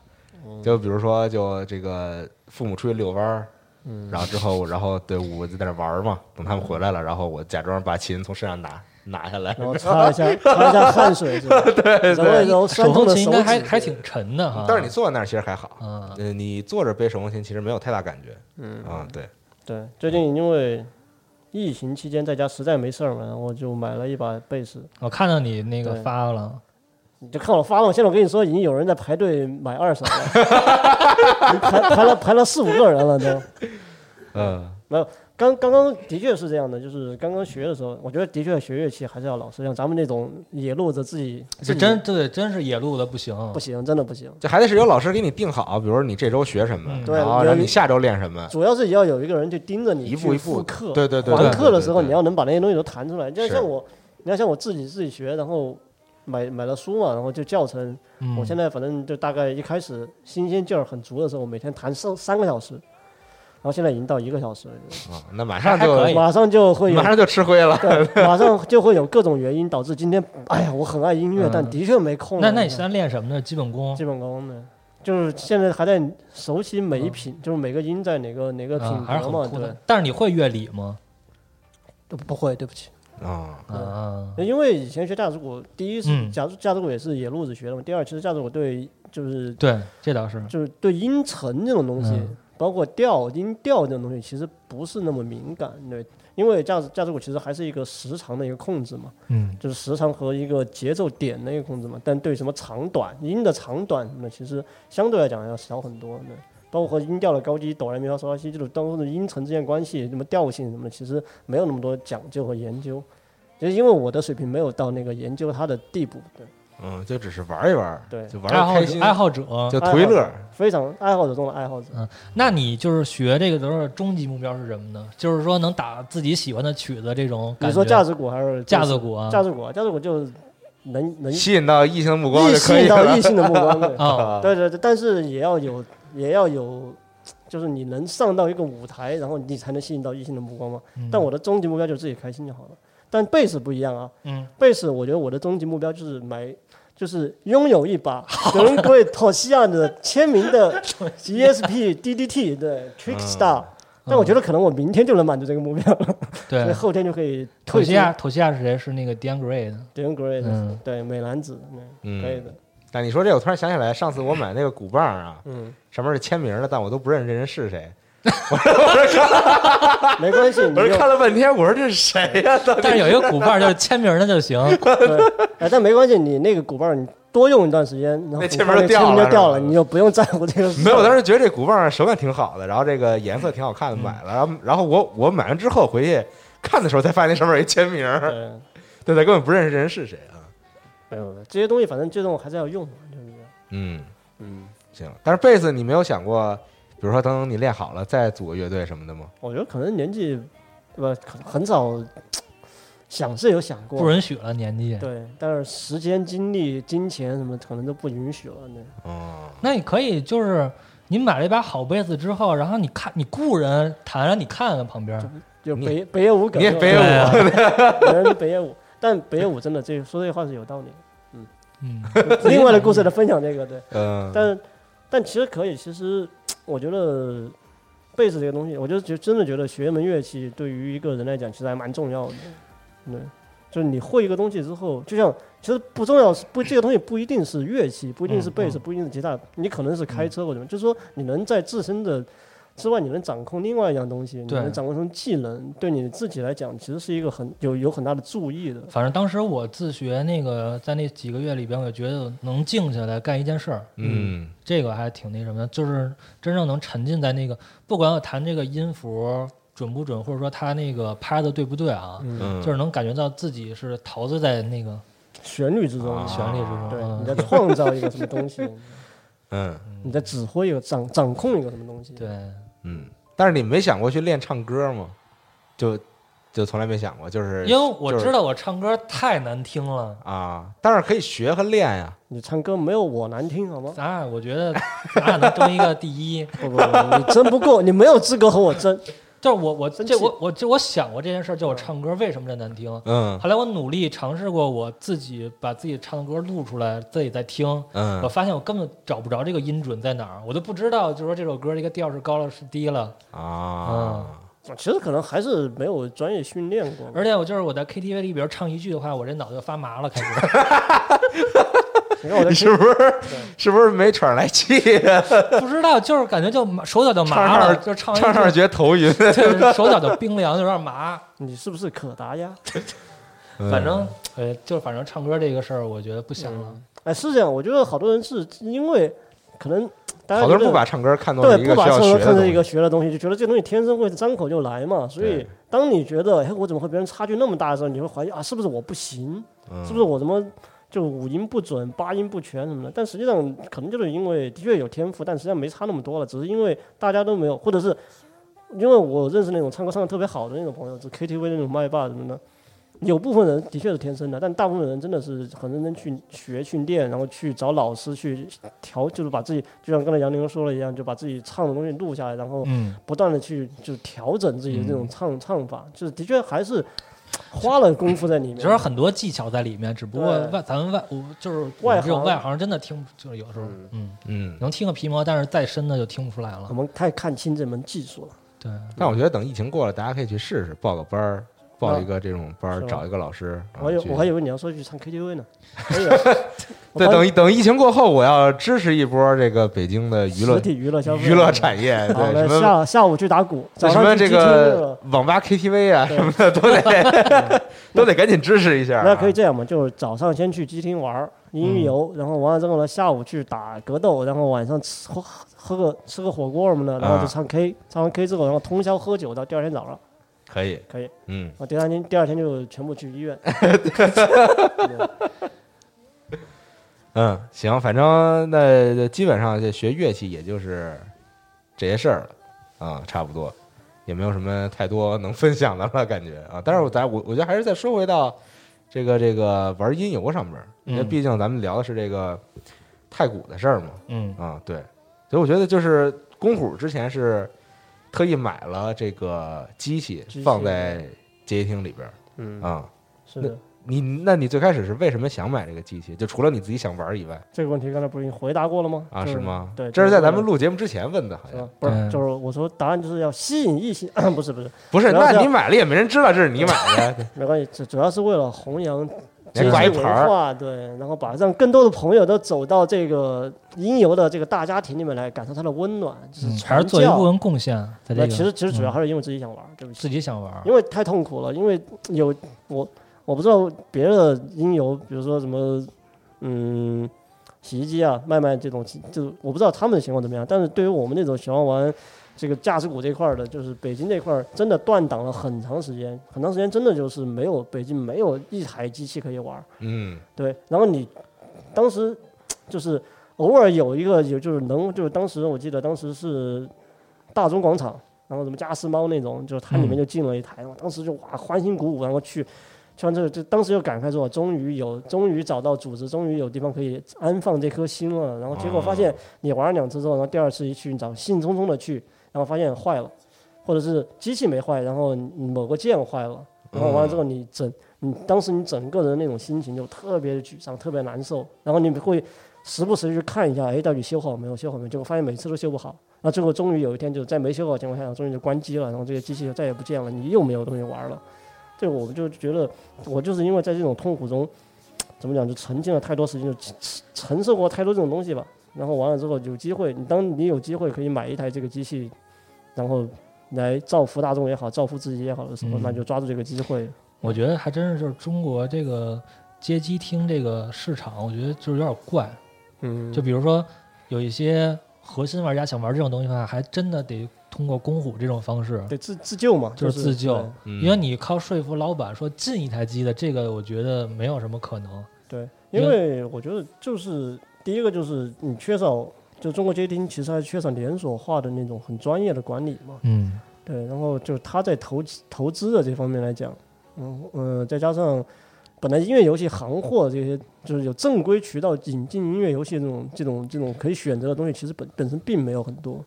嗯就比如说，就这个父母出去遛弯儿，嗯，然后之后，然后对我就在那玩儿嘛。等他们回来了，然后我假装把琴从身上拿拿下来。然后擦一下 (laughs) 擦一下汗水，是吧？对揉一揉酸手风琴应该还还挺沉的哈。但是你坐在那儿其实还好，嗯，呃，你坐着背手风琴其实没有太大感觉嗯啊。对，对，最近因为疫情期间在家实在没事儿嘛，我就买了一把贝斯。我看到你那个发了，你就看我发了，现在我跟你说，已经有人在排队买二手了，(laughs) 排排了排了四五个人了都。嗯刚刚刚的确是这样的，就是刚刚学的时候，我觉得的确学乐器还是要老师，像咱们那种野路子自己，这真对，真是野路子不行。不行，真的不行。这还得是有老师给你定好，比如说你这周学什么，嗯对然后让你下周练什么。主要是要有一个人去盯着你一步一步课，对对对还对课的时候你要能把那些东西都弹出来。就像是我，你要像我自己自己学，然后买买了书嘛，然后就教程。嗯，我现在反正就大概一开始新鲜劲儿很足的时候，我每天弹三三个小时，然后现在已经到一个小时了，啊，那马上就还可以马上就会马上就吃灰了。对，马上就会有各种原因导致今天，哎呀，我很爱音乐，嗯但的确没空啊。那那你现在练什么呢？基本功基本功呢？就是现在还在熟悉每一品，就是每个音在哪个哪个品啊，还是格嘛，对但是你会乐理吗？都不会，对不起。啊，啊，因为以前学架子鼓，第一是嗯架子架子鼓也是野路子学的嘛，第二其实架子鼓对就是对，这倒是。就是对音程这种东西，嗯包括调音调这种东西，其实不是那么敏感，对，因为架子架子鼓其实还是一个时长的一个控制嘛，嗯，就是时长和一个节奏点的一个控制嘛。但对什么长短音的长短什么的，其实相对来讲要少很多对。包括和音调的高低、哆来咪发嗦拉西这种当中的音程之间关系，什么调性什么的，其实没有那么多讲究和研究。就是因为我的水平没有到那个研究它的地步，对嗯，就只是玩一玩，对就玩爱好开心，爱好者。就图一乐。非常爱好者中的爱好者。嗯那你就是学这个的时候，终极目标是什么呢？就是说能打自己喜欢的曲子这种感觉。你说架子鼓还是架子鼓啊？架子鼓啊，架子鼓就能能吸引到异性的目光异就可以吸引到异。性的目光，(laughs) 对啊，对对对，但是也要有也要有，就是你能上到一个舞台，然后你才能吸引到异性的目光嘛。嗯但我的终极目标就是自己开心就好了。但贝斯不一样啊，嗯，贝斯我觉得我的终极目标就是买。就是拥有一把德伦贵托西亚的签名的 (laughs) ESP DDT 对 Trickstar，、但我觉得可能我明天就能满足这个目标了，(laughs) 所以。后天就可以土退出。西亚，土西亚是谁？是那个 Gray 的，嗯。对美男子，嗯，可以的，但你说这，我突然想起来，上次我买那个鼓棒啊，嗯，上面是签名的，但我都不认识这人是谁。(laughs) 没关系，你我说看了半天，我说这是谁呀？(laughs) 但是有一个鼓棒就是签名的就行。哎，但没关系，你那个鼓棒你多用一段时间，然后那签名就掉了就掉了，你就不用在乎这个。没有，我当时觉得这鼓棒手感挺好的，然后这个颜色挺好看的，买了。然后，然后我我买完之后回去看的时候，才发现那上面有一签名，对，对对，根本不认识这人是谁啊。没有这些东西，反正最终还是要用嘛，对不对？嗯，嗯，行。但是贝斯你没有想过，比如说等你练好了再组个乐队什么的吗？我觉得可能年纪，对吧？很很早想是有想过，不允许了年纪。对，但是时间、精力、金钱什么可能都不允许了。那哦，那你可以就是你买了一把好贝斯之后，然后你看你雇人弹，让你看看旁边。你就北北野武梗，你也北野武人 (laughs) 北野武，但北野武真的这说这话是有道理嗯。嗯，(laughs) 另外的故事来分享这个，对，嗯，但但其实可以，其实我觉得贝斯这个东西，我就觉真的觉得学一门乐器对于一个人来讲，其实还蛮重要的。对，就是你会一个东西之后，就像其实不重要是不这个东西不一定是乐器，不一定是贝斯，不一定是吉他，你可能是开车或者什么，就是说你能在自身的之外，你能掌控另外一样东西，你对能掌控成技能，对你自己来讲，其实是一个很有有很大的注意的。反正当时我自学那个，在那几个月里边，我觉得能静下来干一件事儿，嗯这个还挺那什么的，就是真正能沉浸在那个，不管我弹这个音符准不准，或者说他那个拍的对不对啊，就是能感觉到自己是陶醉在那个旋律之中，啊旋律之中。对，嗯你在创造一个什么东西，(laughs) 嗯你在指挥一个掌掌控一个什么东西。对，嗯，但是你没想过去练唱歌吗？就就从来没想过，就是因为我知道我唱歌太难听了。啊，但是可以学和练呀。你唱歌没有我难听，好吗？咱俩我觉得咱俩能争一个第一，不不不，你争不过，你没有资格和我争。就是我我这我我这我想过这件事儿，就我唱歌为什么这难听。嗯后来我努力尝试过，我自己把自己唱的歌录出来，自己在听，嗯我嗯发现我根本找不着这个音准在哪儿，我都不知道，就是说这首歌这个调是高了是低了。啊，其实可能还是没有专业训练过。而且我就是我在 KTV 里，比如唱一句的话，我这脑子就发麻了，开始。(laughs) 你是不是是不是没喘来气呀？(laughs) 不知道，就是感觉就手脚就麻了，就唱唱觉得头晕。(laughs) 对手脚就冰凉，就有点麻。你是不是可达鸭？(laughs) 反正呃，就反正唱歌这个事儿，我觉得不行了。哎，是这样，我觉得好多人是因为可能大家好多人不把唱歌看作对不把唱歌学的东西。看成一个学的东西，就觉得这东西天生会张口就来嘛。所以当你觉得哎，我怎么和别人差距那么大的时候，你会怀疑啊，是不是我不行？嗯是不是我怎么就五音不准、八音不全什么的？但实际上可能就是因为的确有天赋，但实际上没差那么多了，只是因为大家都没有，或者是因为我认识那种唱歌唱的特别好的那种朋友，就 KTV 那种麦霸什么的。有部分人的确是天生的，但大部分人真的是很认真去学去练，然后去找老师去调，就是把自己，就像刚才杨宁说了一样，就把自己唱的东西录下来，然后嗯，不断的去就调整自己的这种唱、唱法，就是的确还是花了功夫在里面。其实很多技巧在里面，只不过外咱们外我就是外行我这种外行真的听，就是有时候嗯嗯，能听个皮毛，但是再深的就听不出来了我。们太看清这门技术了。对，但我觉得等疫情过了，大家可以去试试，报个班儿，报一个这种班儿，找一个老师。我还有我还以为你要说去唱 KTV 呢。可以啊对，等等疫情过后，我要支持一波这个北京的娱乐实体娱乐消费娱乐产业，好，对什么下下午去打鼓，早什么这个网吧 KTV 啊什么的都得 (laughs) 都得赶紧支持一下啊。那可以这样嘛？就是早上先去机厅玩儿音游，然后完了之后呢，下午去打格斗，然后晚上吃喝喝个吃个火锅什么的，然后就啊唱 K，唱完 K 之后，然后通宵喝酒到第二天早上，可以，可以。嗯，然后第二天第二天就全部去医院。(laughs) 嗯，行，反正那基本上这学乐器也就是这些事儿了啊，差不多，也没有什么太多能分享的了，感觉啊。但是我咱我我觉得还是再说回到这个这个玩音游上面，因为嗯毕竟咱们聊的是这个太古的事儿嘛，嗯啊，对，所以我觉得就是公虎之前是特意买了这个机器放在街机厅里边儿嗯，啊。是的。你那你最开始是为什么想买这个机器？就除了你自己想玩以外这个问题刚才不是已经回答过了吗？啊，就是吗？对，这是在咱们录录节目之前问的，好像？不是，嗯就是我说答案就是要吸引异性，不 (clears throat) 是不是，不是。那你买了也没人知道这是你买的，(laughs) 没关系，主主要是为了弘扬你还挂一文化，对，然后把让更多的朋友都走到这个音游的这个大家庭里面来，感受它的温暖，就是嗯，还是做一部分贡献在这个。那其实其实主要嗯还是因为自己想玩，对不起，自己想玩儿，因为太痛苦了，因为有我我不知道别的音游，比如说什么嗯洗衣机啊、卖卖这种，就我不知道他们的情况怎么样，但是对于我们那种喜欢玩这个架子鼓这块儿的，就是北京这块儿真的断档了很长时间，很长时间真的就是没有北京没有一台机器可以玩。嗯对，然后你当时就是偶尔有一个有就是能就是当时我记得当时是大中广场，然后什么加斯猫那种，就是它里面嗯就进了一台，我当时就哇欢欣鼓舞，然后去。去完这个，就当时就感慨说，终于有，终于找到组织，终于有地方可以安放这颗心了。然后结果发现，你玩了两次之后，然后第二次一去，你找兴冲冲的去，然后发现坏了，或者是机器没坏，然后某个键坏了，然后完了之后你整，你当时你整个人那种心情就特别的沮丧，特别难受，然后你会时不时地去看一下，哎，到底修好没有？修好没有？结果发现每次都修不好，那最后终于有一天就在没修好的情况下，终于就关机了，然后这些机器就再也不见了，你又没有东西玩了。对，我们就觉得我就是因为在这种痛苦中，怎么讲，就沉浸了太多时间，就承承受过太多这种东西吧。然后完了之后有机会，你当你有机会可以买一台这个机器，然后来造福大众也好，造福自己也好的时候，嗯那就抓住这个机会。我觉得还真是就是中国这个街机厅这个市场，我觉得就是有点怪。嗯，就比如说有一些核心玩家想玩这种东西的话，还真的得通过公虎这种方式，得自自救嘛，就是自救嗯因为你靠说服老板说进一台机的，这个我觉得没有什么可能。对，因为我觉得就是第一个就是你缺少，就中国街厅其实还缺少连锁化的那种很专业的管理嘛。嗯对，然后就他在投资投资的这方面来讲，嗯呃，再加上本来音乐游戏行货这些，就是有正规渠道引进音乐游戏这种这种这种可以选择的东西，其实本本身并没有很多，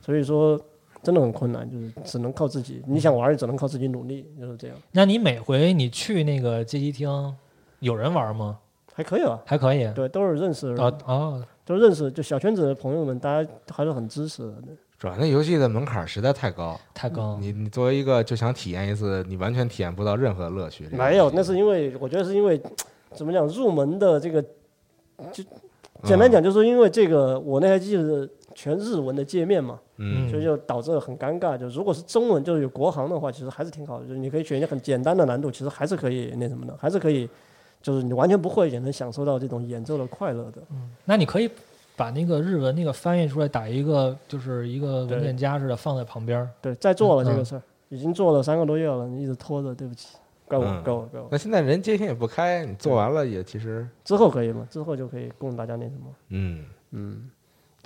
所以说真的很困难，就是只能靠自己。你想玩，也只能靠自己努力，就是这样。那你每回你去那个街机厅，有人玩吗？还可以吧？还可以。对，都是认识的人，哦哦，都是认识，就小圈子的朋友们，大家还是很支持的。对主要那游戏的门槛实在太高，太高。你你作为一个就想体验一次，你完全体验不到任何乐趣。没有，那是因为我觉得是因为怎么讲，入门的这个就简单讲，就是因为这个我那台机是全日文的界面嘛，嗯，所以就导致了很尴尬。就如果是中文，就是有国行的话，其实还是挺好的，就是你可以选一些很简单的难度，其实还是可以那什么的，还是可以，就是你完全不会也能享受到这种演奏的快乐的。那你可以把那个日文那个翻译出来，打一个就是一个文件夹似的放在旁边。对，在做了这嗯个事儿，已经做了三个多月了，你一直拖着，对不起，怪我，嗯怪我，怪我。那现在人接听也不开，你做完了也其实，之后可以吗？之后就可以供大家那什么。嗯，嗯，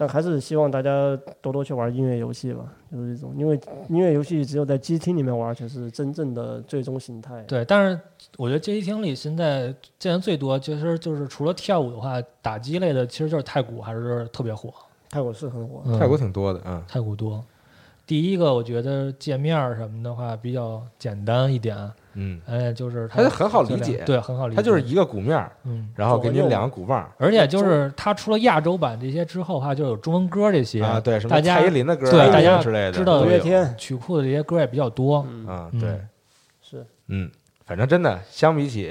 但还是希望大家多多去玩音乐游戏吧，就是这种，因为音乐游戏只有在机厅里面玩才是真正的最终形态。对，但是我觉得街机厅里现在见的最多，其实就是除了跳舞的话，打击类的其实就是太鼓，还是特别火。太鼓是很火，嗯泰国挺多的，嗯太鼓多。第一个，我觉得界面儿什么的话比较简单一点，嗯，哎，就是它很好理解。对，很好理解。它就是一个鼓面儿，嗯，然后给你两个鼓棒儿。而且就是它除了亚洲版这些之后的话，就有中文歌这些啊，对，什么大家蔡依林的歌对大家之类的。知道五月天曲库的这些歌也比较多。嗯，对，是。嗯，反正真的相比起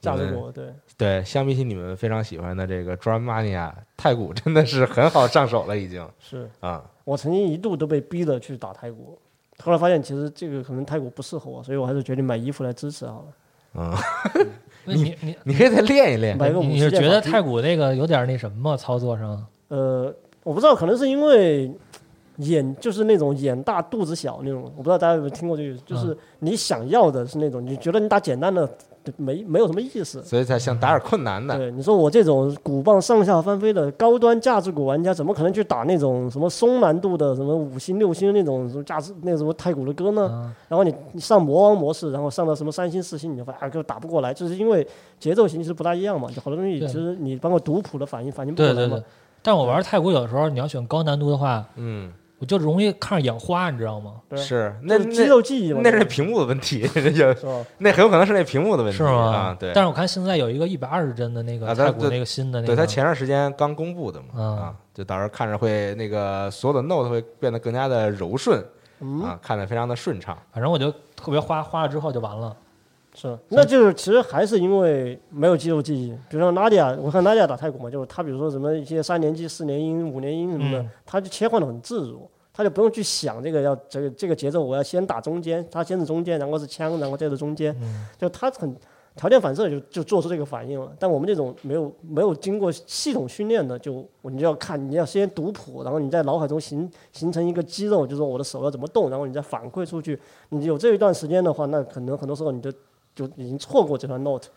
架子鼓，对，对，相比起你们非常喜欢的这个 Drum Mania，太鼓真的是很好上手了，已经是啊。我曾经一度都被逼着去打太鼓，后来发现其实这个可能太鼓不适合我，所以我还是决定买衣服来支持好了。(laughs) 嗯，你你你可以再练一练。买个五你是觉得太鼓那个有点那什么？操作上？呃，我不知道，可能是因为眼就是那种眼大肚子小那种，我不知道大家有没有听过这个，就是你想要的是那种，你觉得你打简单的没没有什么意思。所以才想打点困难的。对，你说我这种鼓棒上下翻飞的高端架子鼓玩家，怎么可能去打那种什么松难度的什么五星六星那种什么架子那什么太古的歌呢？啊，然后你你上魔王模式，然后上到什么三星四星，你就发现啊，就打不过来，就是因为节奏型其实不大一样嘛，就好多东西其实你包括读谱的反应反应不过来嘛。对对对。但我玩太古有的时候，你要选高难度的话，嗯，我就容易看着眼花，你知道吗？对是那就是肌肉记忆嘛，那是屏幕的问题，(laughs) 这就是吧？那很有可能是那屏幕的问题是吗？啊。对，但是我看现在有一个一百二十帧的那个啊它对太鼓那个新的那个，对它前段时间刚公布的嘛啊啊，就到时候看着会那个所有的 note 会变得更加的柔顺嗯，啊，看着非常的顺畅。反正我就特别花，花了之后就完了。是，那就是其实还是因为没有肌肉记忆。比如说拉迪亚，我看拉迪亚打太鼓嘛，就是他比如说什么一些三连击、四连音、五连音什么的嗯，他就切换的很自如，他就不用去想这个要这个这个节奏，我要先打中间，他先是中间，然后是枪，然后再是中间，嗯，就他很条件反射就就做出这个反应了。但我们这种没有没有经过系统训练的，就你就要看，你要先读谱，然后你在脑海中形形成一个肌肉，就是说我的手要怎么动，然后你再反馈出去。你有这一段时间的话，那可能很多时候你就就已经错过这段 note。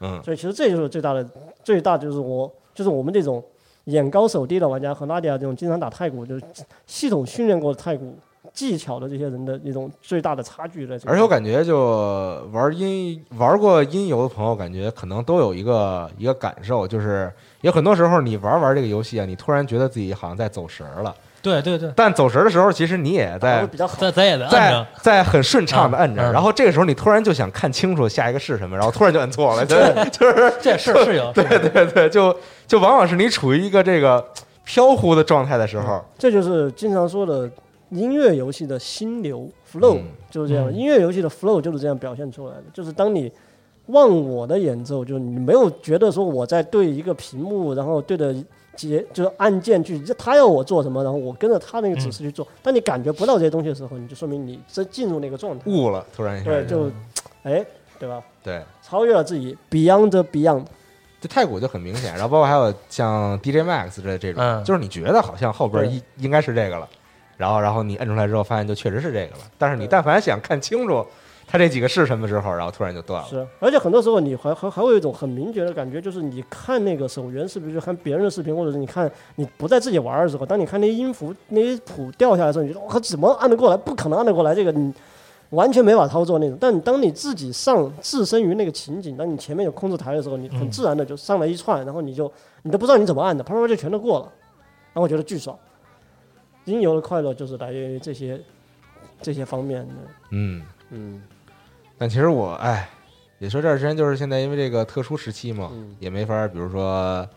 嗯，所以其实这就是最大的最大就是我就是我们这种眼高手低的玩家和拉迪亚这种经常打太鼓，就是系统训练过的太鼓技巧的这些人的一种最大的差距在这里。而且我感觉，就玩音玩过音游的朋友，感觉可能都有一个一个感受，就是有很多时候你玩玩这个游戏啊，你突然觉得自己好像在走神儿了，对对对，但走神儿的时候，其实你也在比较好。咱咱也在。在很顺畅的摁着，然后这个时候你突然就想看清楚下一个是什么，(laughs) 然后突然就摁错了，对，就是这是 (laughs) 是有，对对对，就就往往是你处于一个这个飘忽的状态的时候，这就是经常说的音乐游戏的心流 flow 嗯。就是这样，嗯。音乐游戏的 flow 就是这样表现出来的，就是当你忘我的演奏，就是你没有觉得说我在对一个屏幕，然后对着节就是按键去，他要我做什么，然后我跟着他那个指示去做。当你感觉不到这些东西的时候，你就说明你真进入那个状态，悟了，突然一下对，就哎，对吧？对。超越了自己，beyond the beyond。这太鼓就很明显，然后包括还有像 DJ Max 之类这种，嗯就是你觉得好像后边对应应该是这个了，然后然后你摁出来之后发现就确实是这个了，但是你但凡想看清楚它这几个是什么时候，然后突然就断了。是，而且很多时候你还还还会有一种很明觉的感觉，就是你看那个手源视频，就看别人的视频，或者是你看你不在自己玩的时候，当你看那些音符、那些谱掉下来的时候，你觉得我靠，怎么按得过来？不可能按得过来，这个你完全没法操作那种。但当你自己上置身于那个情景，当你前面有控制台的时候，你很嗯自然的就上来一串，然后你就你都不知道你怎么按的，啪啪啪就全都过了，然后我觉得巨爽。音游的快乐就是来源于这些这些方面的，嗯，嗯。但其实我哎，也说这段时间就是现在因为这个特殊时期嘛，嗯。也没法，比如说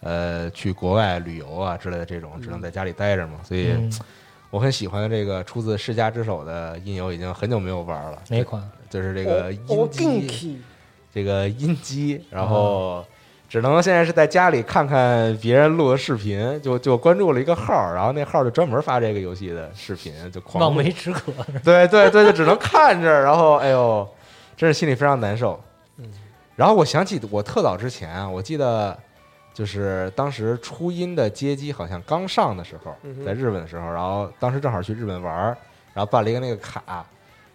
呃去国外旅游啊之类的这种，只能在家里待着嘛，所以嗯，我很喜欢的这个出自世家之手的音游已经很久没有玩了，哪款？就是这个哦音这个音机，然后只能现在是在家里看看别人录的视频，就就关注了一个号，然后那号就专门发这个游戏的视频，就狂望录梅止渴。对对对，就只能看着，然后哎呦，真是心里非常难受。然后我想起我特早之前啊，我记得就是当时初音的街机好像刚上的时候，在日本的时候，然后当时正好去日本玩儿，然后办了一个那个卡，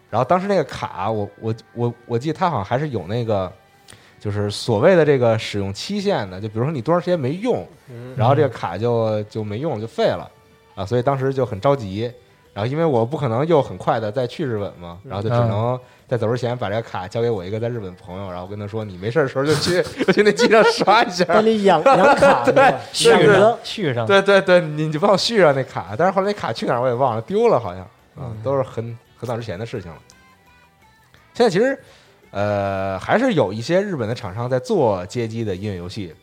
然后当时那个卡，我我我我记得它好像还是有那个。就是所谓的这个使用期限呢，就比如说你多长时间没用，然后这个卡就就没用了，就废了啊，所以当时就很着急。然后因为我不可能又很快的再去日本嘛，然后就只能在走之前把这个卡交给我一个在日本朋友，然后跟他说你没事的时候就去就去那机上刷一下。帮你养养卡，(laughs) 对续上，续上。对对对，你就帮我续上那卡，但是后来那卡去哪儿我也忘了，丢了好像啊，都是很很早之前的事情了。现在其实呃还是有一些日本的厂商在做街机的音乐游戏，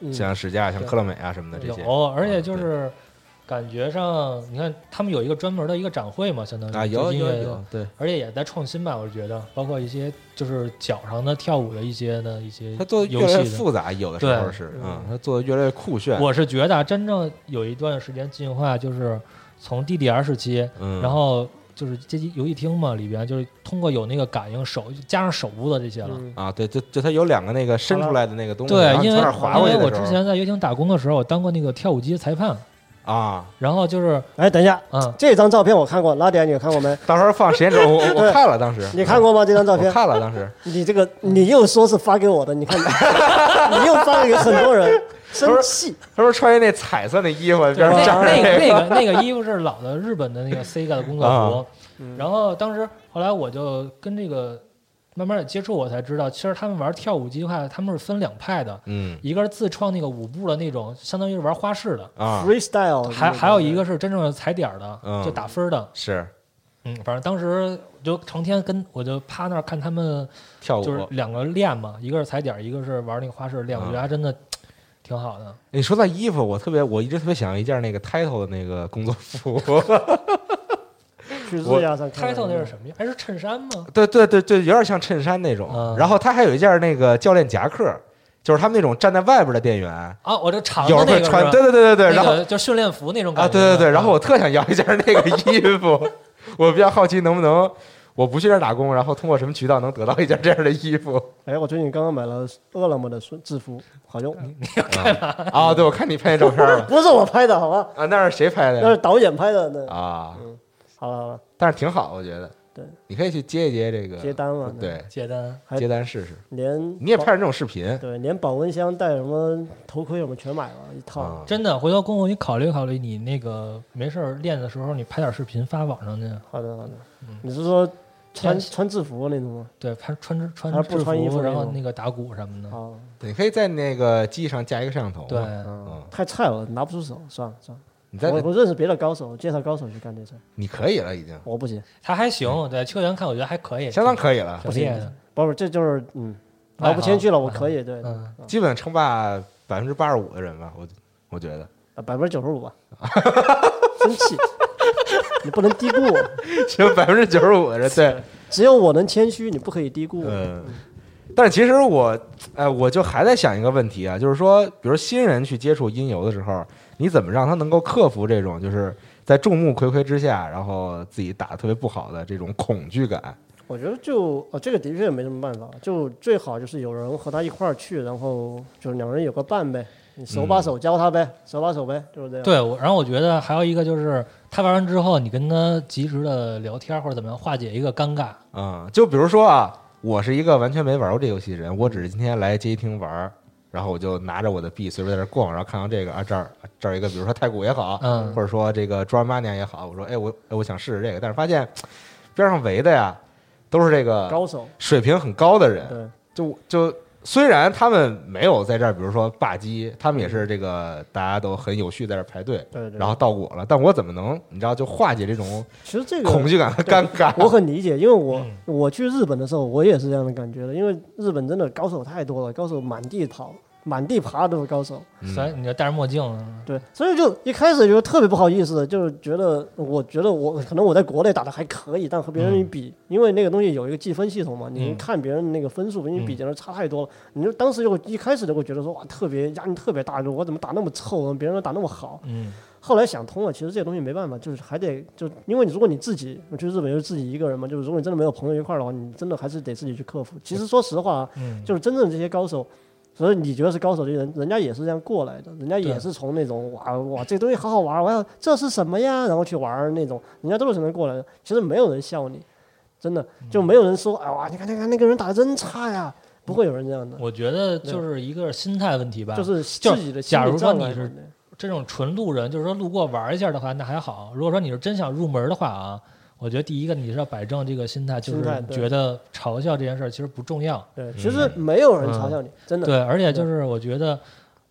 嗯。像史家、像对。科乐美啊什么的这些。有，而且就是感觉上，你看他们有一个专门的一个展会嘛，相当于啊有音乐的有有，对，而且也在创新吧，我觉得，包括一些就是脚上的跳舞的一些的一些它做的越来越。复杂，有的时候是嗯，它做的越来越酷炫，我是觉得啊，真正有一段时间进化，就是从 DDR 时期，嗯，然后就是街机游戏厅嘛，里边就是通过有那个感应手加上手部的这些了。嗯啊，对，就就它有两个那个伸出来的那个东西，对然，后你因为从那儿滑因为我之前在游戏厅打工的时候，我当过那个跳舞机裁判，啊，然后就是哎，等一下，嗯，这张照片我看过，拉点你看过没？到时候放时间轴，我我看了，当时你看过吗？这张照片？看了，当时你这个你又说是发给我的，你看，(laughs) 你又发给很多人，生气。他说穿一那彩色的衣服，边那那个那那个那个衣服是老的日本的那个 (laughs) Sega 的工作啊服，然后当时后来我就跟这个慢慢的接触，我才知道，其实他们玩跳舞机的话，他们是分两派的，嗯一个是自创那个舞步的那种，相当于是玩花式的，啊 freestyle，还还有一个是真正的踩点的，嗯就打分的。是嗯，反正当时就成天跟我就趴那儿看他们，跳舞。就是两个练嘛，一个是踩点，一个是玩那个花式练，我觉得还真的挺好的。你说到衣服，我特别我一直特别想要一件那个 title 的那个工作服。去日亚上看 title 那是什么呀？还是衬衫吗？对对对对，有点像衬衫那种。嗯然后他还有一件那个教练夹克，就是他们那种站在外边的店员，啊，我这长有的那个穿。对对对对对，然后就训练服那种啊，感觉。对对对，然后啊我特想要一件那个衣服，(laughs) 我比较好奇能不能我不去这儿打工，然后通过什么渠道能得到一件这样的衣服 (laughs) 哎，我最近刚刚买了饿了么的制服，好用。(laughs) 啊？对，我看你拍那照片了 (laughs) 不是我拍的，好吧？啊，那是谁拍的？那是导演拍的。那啊，好了好了，但是挺好，我觉得。对，你可以去接一接这个接单嘛对，接单，接单试试。连你也拍着这种视频对，连保温箱带什么头盔什么全买了一套。啊？真的，回头公公你考虑考虑，你那个没事儿练的时候，你拍点视频发网上去。好的好的，你是说穿穿制服那种吗？对，穿穿制穿制服，穿衣服然后那个打鼓什么的。啊，你可以在那个机上架一个摄像头。对，嗯，太菜了，拿不出手，算了算了。你在我我认识别的高手，介绍高手去干这事，你可以了，已经我不行。他还行，对秋元看我觉得还可以，相当可以了，不厉害的。不不，这就是嗯，爱好我不谦虚了，我可以，对，嗯，基本称霸百分之八十五的人吧，我我觉得。百分之九十五吧。(laughs) 生气，(laughs) 你不能低估我，行，百分之九十五的对，只有我能谦虚，你不可以低估我。嗯。但其实我，哎，我就还在想一个问题啊，就是说，比如新人去接触音游的时候，你怎么让他能够克服这种就是在众目睽睽之下，然后自己打的特别不好的这种恐惧感？我觉得就呃，这个的确没什么办法，就最好就是有人和他一块儿去，然后就是两人有个伴呗，你手把手教他呗，手把手呗，就是这样。对，我然后我觉得还有一个就是他玩完之后，你跟他及时的聊天或者怎么样，化解一个尴尬。啊、就比如说啊，我是一个完全没玩过这游戏的人，我只是今天来街机厅玩，然后我就拿着我的币随便在这逛，然后看到这个啊这儿这儿一个，比如说太古也好，嗯。或者说这个 Dramania 也好，我说哎我哎我想试试这个，但是发现边上围的呀都是这个高手，水平很高的人，对，就就虽然他们没有在这儿，比如说霸机，他们也是这个大家都很有序在这儿排队，对对。然后到我了，但我怎么能你知道就化解这种其实这个恐惧感和尴尬？我很理解，因为我、嗯我去日本的时候，我也是这样的感觉的，因为日本真的高手太多了，高手满地跑，满地爬都是高手。嗯所以你就戴着墨镜，对，所以就一开始就特别不好意思，就是觉得我觉得我可能我在国内打的还可以，但和别人一比，因为那个东西有一个计分系统嘛，你嗯看别人那个分数跟你比，简直差太多了。你就当时就一开始就会觉得说哇，特别压力特别大，就我怎么打那么臭，别人打那么好。嗯后来想通了，其实这个东西没办法，就是还得就因为你如果你自己我去日本就是自己一个人嘛，就是如果你真的没有朋友一块儿的话，你真的还是得自己去克服。其实说实话啊，嗯，就是真正这些高手，所以你觉得是高手的人，人家也是这样过来的，人家也是从那种哇哇这东西好好玩，我要这是什么呀，然后去玩儿那种，人家都是从那过来的。其实没有人笑你，真的就没有人说哎哇，你看你看那个人打的真差呀，不会有人这样的，我觉得就是一个心态问题吧。就是自己的心理假如说你是这种纯路人，就是说路过玩一下的话，那还好。如果说你是真想入门的话啊，我觉得第一个你是要摆正这个心态，就是觉得嘲笑这件事儿其实不重要。对，其实没有人嘲笑你，真的。对，而且就是我觉得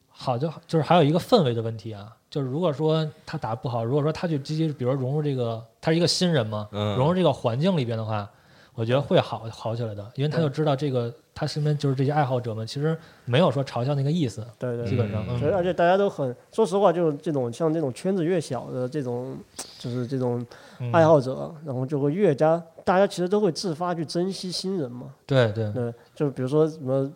好就就是还有一个氛围的问题啊，就是如果说他打不好，如果说他去积极，比如说融入这个，他是一个新人嘛，嗯。融入这个环境里边的话，我觉得会好好起来的，因为他就知道这个他身边就是这些爱好者们其实没有说嘲笑那个意思，对对，基本上，嗯嗯，所以而且大家都很，说实话，就是这种像这种圈子越小的这种，就是这种嗯爱好者，然后就会越加，大家其实都会自发去珍惜新人嘛。对对，对，就是比如说什么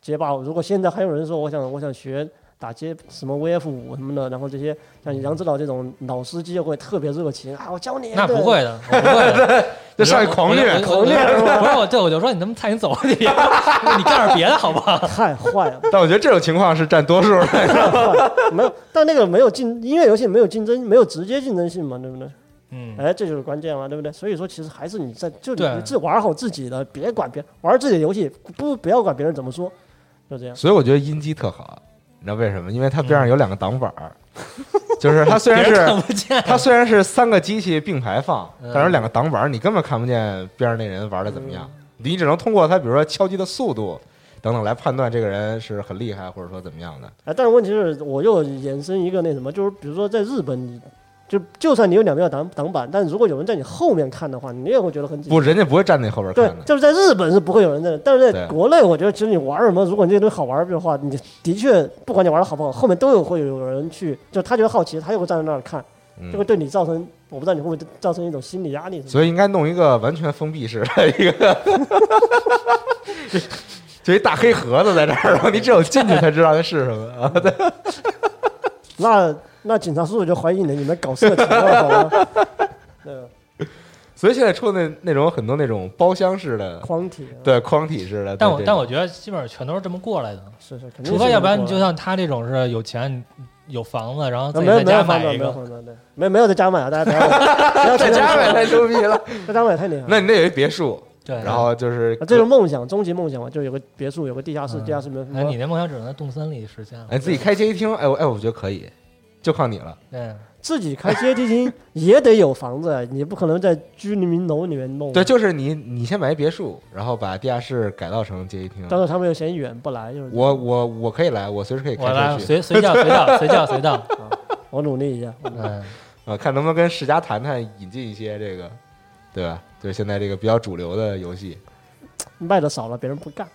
街霸，如果现在还有人说我想我想学打街什么 VF 五什么的，然后这些像杨指导这种老司机就会特别热情啊，我教你。对那不会的，我不会的。(laughs) 就上去狂虐我就我就我就不是我，对，我就说你能不能菜你走你，(laughs) 你干点别的好不好？太坏了，但我觉得这种情况是占多数的。没有，但那个没有竞音乐游戏没有竞争，没有直接竞争性嘛，对不对？嗯，哎，这就是关键嘛，对不对？所以说，其实还是你在就你自玩好自己的，别管别人，玩自己的游戏，不不要管别人怎么说，就这样。所以我觉得音机特好，你知道为什么？因为它边上有两个挡板儿，(laughs) 就是它虽然是它虽然是三个机器并排放，嗯但是两个挡板儿你根本看不见边上那人玩的怎么样，你只能通过他比如说敲击的速度等等来判断这个人是很厉害或者说怎么样的。哎，但是问题是，我又衍生一个那什么，就是比如说在日本，你就就算你有两边挡挡板，但如果有人在你后面看的话，你也会觉得很紧不，人家不会站在你后边看，的。就是在日本是不会有人在的，但是在国内，我觉得其实你玩什么，如果你这个东西好玩的话，你的确不管你玩的好不好，后面都有会有人去，就他觉得好奇，他就会站在那儿看，嗯就会对你造成，我不知道你会不会造成一种心理压力。所以应该弄一个完全封闭式的一个，(laughs) 就一大黑盒子在这儿，然后你只有进去才知道它是什么啊。对 (laughs) 那那警察叔叔就怀疑你你们搞色情了，好吗？(laughs) 对，所以现在出的那那种很多那种包厢式的，框体啊，对框体式的，但我但我觉得基本上全都是这么过来的，是是，肯定除非要不然你就像他这种是有钱有房子，然后自啊没有己在家没有房子，买一个，没有房子，对，没没有在家买啊，大家不要不要 (laughs) 在家买太牛逼了。在家买太厉害。那你那有一别墅，对，然后就是啊，这是梦想，终极梦想嘛，就有个别墅，有个地下室，嗯地下室没有哎，你。那梦想只能在动森里实现了。哎自己开街机厅，哎我哎我觉得可以，就靠你了。嗯，自己开阶梯厅也得有房子，啊 (laughs) 你不可能在居民楼里面弄。对，，就是你你先买一别墅，然后把地下室改造成阶梯厅。到时候他们又嫌远不来，就是我我我可以来，我随时可以我来开车去。随随叫随到，随叫随到。(laughs) (laughs) 我努力一下。嗯，啊，看能不能跟世嘉谈谈引进一些这个，对吧？就是现在这个比较主流的游戏。卖的少了，别人不干。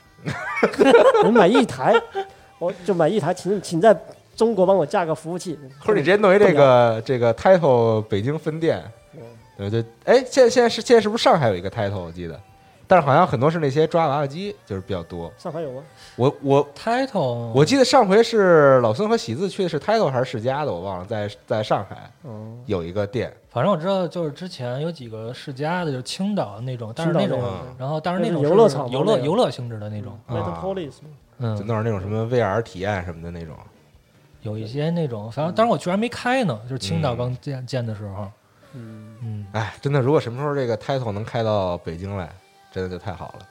你买一台，我就买一台，请请在中国帮我架个服务器，或者你直接弄一这个这个 title 北京分店，对。对，哎，现在现在是现在是不是上海有一个 title 我记得，但是好像很多是那些抓娃娃机，就是比较多。上海有吗？我我 title 我记得上回是老孙和喜字去的是 title 还是世家的，我忘了，在在上海哦，有一个店，反正我知道，就是之前有几个世家的，就是青岛那种，但是那种然后但是那种游乐场游乐游乐性质的那种，啊 Metropolis 嗯。就嗯，弄点那种什么 VR 体验什么的那种。有一些那种，反正当时我居然没开呢，就是青岛嗯。刚建建的时候，嗯，嗯，哎，真的，如果什么时候这个 title 能开到北京来，真的就太好了。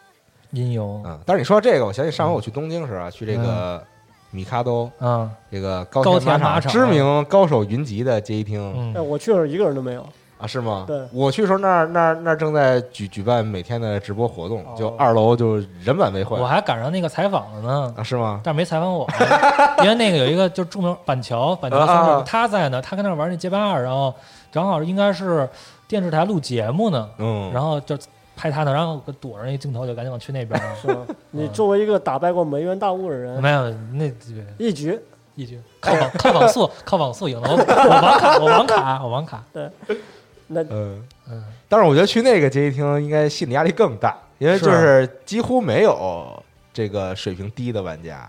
音游，嗯，但是你说到这个，我想起上回我去东京时啊，去这个米卡多嗯。这个高高田马场知名高手云集的街机厅嗯。哎，，我去的时候一个人都没有，啊，是吗？对我去的时候那儿那儿那儿正在举举办每天的直播活动，哦就二楼就人满为患我还赶上那个采访了呢。啊，是吗？但是没采访我，(laughs) 因为那个有一个就是著名板桥，板桥兄弟他在呢，他跟那儿玩那街霸二，然后正好应该是电视台录节目呢，嗯，然后就拍他呢，然后躲着那镜头就赶紧往去那边了。(laughs) 是吗？你作为一个打败过梅园大雾的人，(laughs) 没有，那一局一局靠网靠网速靠网速赢了，我我网卡我网卡我网卡，那嗯，嗯，但是我觉得去那个街机厅应该心理压力更大，因为就是几乎没有这个水平低的玩家，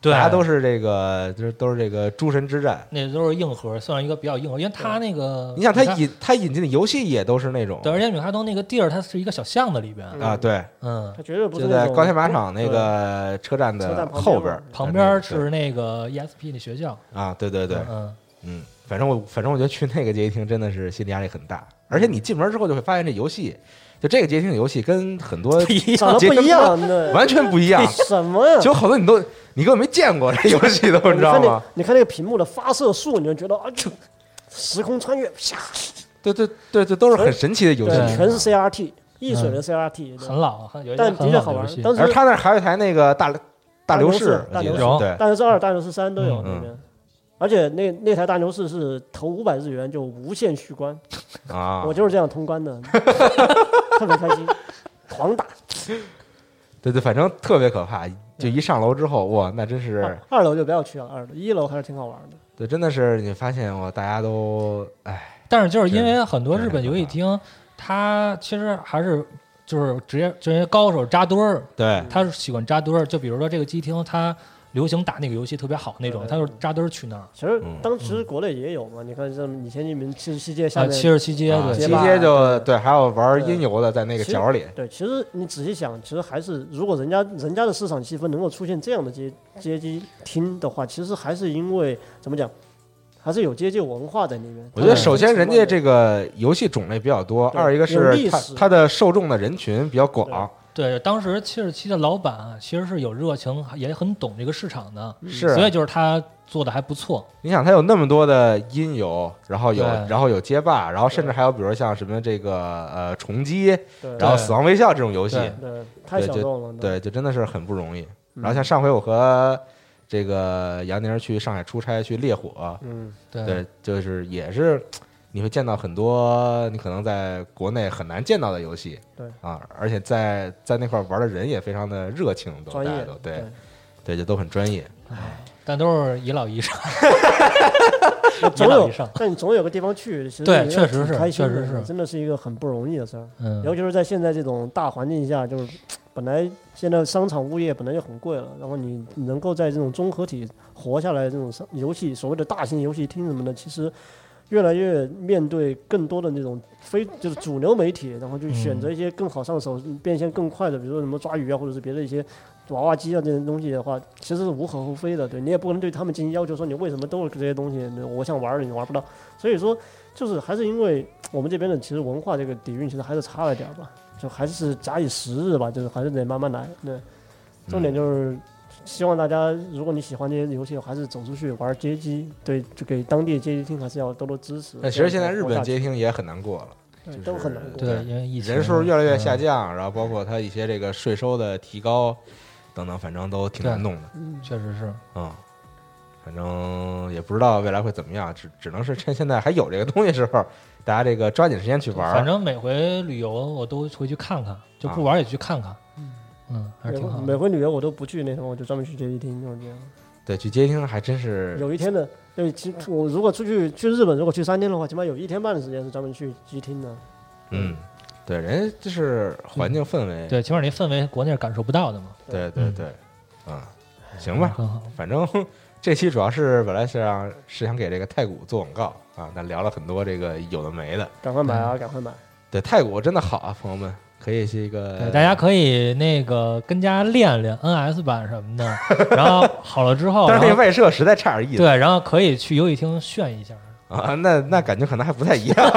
对，大家都是这个就是都是这个诸神之战。那都是硬核，算是一个比较硬核，因为他那个你想他引他引进的游戏也都是那种。对，而且米哈东那个地儿它是一个小巷子里边，嗯。啊，对，嗯，他绝对不是就在高铁马场那个车站的后边儿，旁边是。那个 ESP 那学校，啊，对对对，嗯，嗯，反正我反正我觉得去那个街机厅真的是心理压力很大，而且你进门之后就会发现这游戏，就这个街机厅的游戏跟很多不一长得不一样，对，完全不一样，(laughs) 什么呀？就好多你都你根本没见过这游戏都，你知道吗？你看那个屏幕的发射数，你就觉得啊，就时空穿越，啪，(laughs) 对对对对，都是很神奇的游戏。全是 CRT，易水的 CRT，很老，但的确好玩而他那儿还有一台那个大大流士，大流士大牛士二、大流士三都有嗯那边。而且那那台大牛士是投五百日元就无限续关，啊我，就是这样通关的，(laughs) 特别开心，狂打。对对，反正特别可怕。就一上楼之后，哇，那真是二二楼就不要去了，二楼一楼还是挺好玩的。对，真的是你发现我，大家都哎，但是就是因为很多日本游戏厅，它其实还是就是职业职业高手扎堆儿，对他是喜欢扎堆儿。就比如说这个机厅，它流行打那个游戏特别好那种，他就是扎堆儿去那儿。其实嗯当时国内也有嘛，你看像以前你们七十七街下啊，面，七十七街对，啊七街就对对，还有玩对音游的在那个角里，对，其实你仔细想，其实还是如果人家人家的市场细分能够出现这样的街街机厅的话，其实还是因为怎么讲，还是有街机文化在里面。我觉得首先人家这个游戏种类比较多，二一个是它它的受众的人群比较广，对，当时七十七的老板啊其实是有热情，也很懂这个市场的，是所以就是他做的还不错。你想，他有那么多的音游，然后有然后有街霸，然后甚至还有比如像什么这个呃重击，然后死亡微笑这种游戏，对对太小众了。对，就真的是很不容易。嗯然后像上回我和这个杨宁去上海出差去烈火，嗯，对对，就是也是你会见到很多你可能在国内很难见到的游戏，对。啊，而且在在那块儿玩的人也非常的热情，都专业大家都对。对，就都很专业。但都是一老一少，对，(laughs) 总有但你总有个地方去，其实对你确实是确实是。真的是一个很不容易的事儿。嗯，尤其是在现在这种大环境下，就是 (tsk) 本来现在商场物业本来就很贵了，然后你能够在这种综合体活下来，这种商游戏所谓的大型游戏厅什么的，其实越来越面对更多的那种非就是主流媒体，然后就选择一些更好上手、变现更快的，比如说什么抓鱼啊，或者是别的一些娃娃机啊这些东西的话，其实是无可厚非的。对你也不能对他们进行要求，说你为什么都是这些东西，我想玩儿你玩不到。所以说，就是还是因为我们这边的其实文化这个底蕴其实还是差了点儿吧，就还是假以时日吧，就是还是得慢慢来。对，重点就是希望大家，如果你喜欢这些游戏，还是走出去玩街机，对，就给当地的街机厅还是要多多支持。那其实现在日本街机厅也很难过了，就是都很难过。对，因为疫情人数越来越嗯下降，然后包括它一些这个税收的提高等等，反正都挺难弄的。嗯，确实是，嗯，反正也不知道未来会怎么样，只只能是趁现在还有这个东西时候，大家这个抓紧时间去玩。反正每回旅游我都回去看看，就不玩也去看看，嗯，还是挺好的。每回旅游我都不去那什么，我就专门去街机厅，就是这样。对，去街机厅还真是有一天的，对，其实我如果出去去日本，如果去三天的话，起码有一天半的时间是专门去机厅的。嗯，对，人家就是环境氛围，对，起码那氛围国内是感受不到的嘛。嗯对对对，啊，行吧，很好。反正 (laughs) 这期主要是本来是让是想给这个太古做广告啊，但聊了很多这个有的没的。赶快买啊，赶快买！对，太古真的好啊，朋友们，可以是一个对，大家可以那个跟家练练 NS 版什么的，(laughs) 然后好了之后，但是那个外设实在差点意思对，然后可以去游戏厅炫一下。啊，那那感觉可能还不太一样。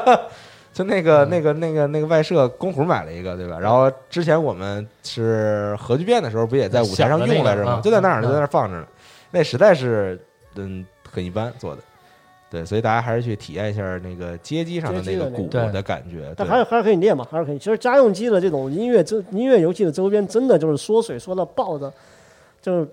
(laughs) 就那个那个那个那个外设，公虎买了一个，对吧？然后之前我们是核聚变的时候，不也在舞台上用来着吗？那个就在那儿，嗯就在那儿放着呢。那实在是嗯很一般做的，对，所以大家还是去体验一下那个街机上的那个鼓的感觉。但还是还是可以练嘛，还是可以。其实家用机的这种音乐周音乐游戏的周边，真的就是缩水缩到爆的，就是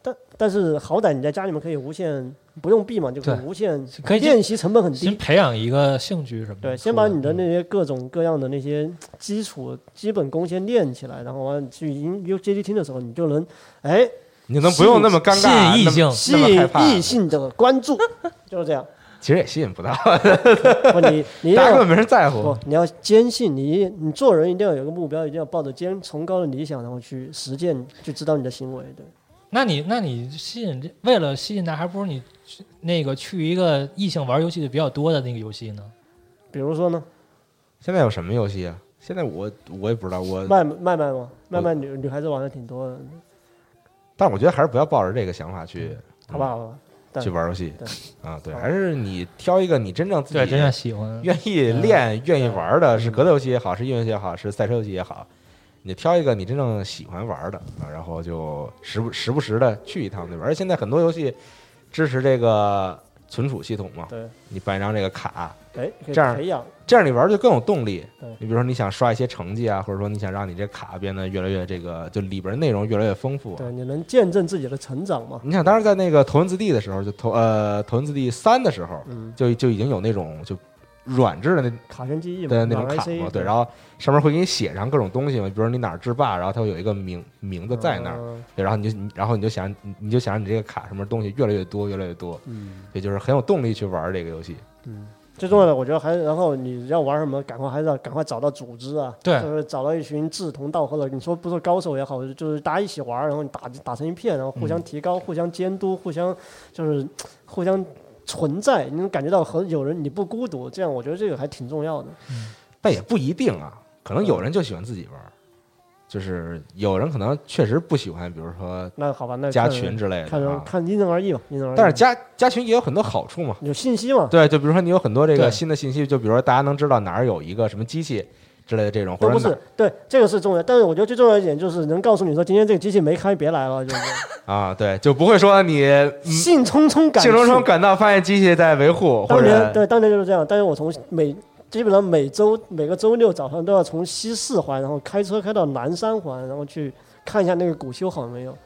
但但是好歹你在家里面可以无限不用币嘛，就可以无限可以练习成本很低。先培养一个兴趣什么的。对，先把你的那些各种各样的那些基础基本功先练起来，然后完了去音游街机厅的时候，你就能哎你能不用那么尴吸尬，引异性吸引异性的关注，(laughs) 就是这样。其实也吸引不到，不，你你 (laughs) 大家根本没人在乎不，。你要坚信你，你做人一定要有个目标，一定要抱着坚崇高的理想，然后去实践，去指导你的行为。对，那你那你吸引这为了吸引他，还不如你去那个去一个异性玩游戏的比较多的那个游戏呢？比如说呢，现在有什么游戏啊？现在我我也不知道，我卖卖卖吗，卖卖女女孩子玩的挺多的，但我觉得还是不要抱着这个想法去好吧，好吧。对去玩游戏对啊，对，还是你挑一个你真正自，己真正喜欢。愿意练、愿意玩的，嗯是格斗游戏也好，是音乐游戏也好，是赛车游戏也好，你挑一个你真正喜欢玩的啊，然后就时不时不时的去一趟，对吧？而现在很多游戏支持这个存储系统嘛，对，你办一张这个卡，哎，这样培养，这样你玩就更有动力。你比如说你想刷一些成绩啊，或者说你想让你这卡变得越来越这个，就里边内容越来越丰富啊。对，你能见证自己的成长嘛？你想当时在那个头文字 D 的时候，就头呃头文字 D 三的时候，嗯，就就已经有那种就软质的那卡片记忆嘛，的那种卡嘛，对，然后上面会给你写上各种东西嘛，比如说你哪儿制霸，然后它会有一个名名字在那儿，嗯。对，然后你就你然后你就想你你就想你这个卡什么东西越来越多，越来越多，嗯。也就是很有动力去玩这个游戏。嗯。最重要的，我觉得还，然后你要玩什么，赶快还是要赶快找到组织啊，对。就是找到一群志同道合的，你说不说高手也好，就是大家一起玩，然后你打打成一片，然后互相提高、互相监督、互相就是互相存在，你能感觉到和有人你不孤独，这样我觉得这个还挺重要的。但也不一定啊，可能有人就喜欢自己玩，就是有人可能确实不喜欢，比如说那好吧，那加群之类的啊。看人看因人而异吧，因人而异。但是加加群也有很多好处嘛，有信息嘛，对，就比如说你有很多这个新的信息，就比如说大家能知道哪儿有一个什么机器之类的这种，或都不是对这个是重要，但是我觉得最重要一点就是能告诉你说今天这个机器没开，别来了，就是 (laughs) 啊，对，就不会说你嗯 (laughs) 兴冲冲赶兴冲冲赶到发现机器在维护，或当年者对，当年就是这样。但是我从每基本上每周每个周六早上都要从西四环，然后开车开到南三环，然后去看一下那个鼓修好没有。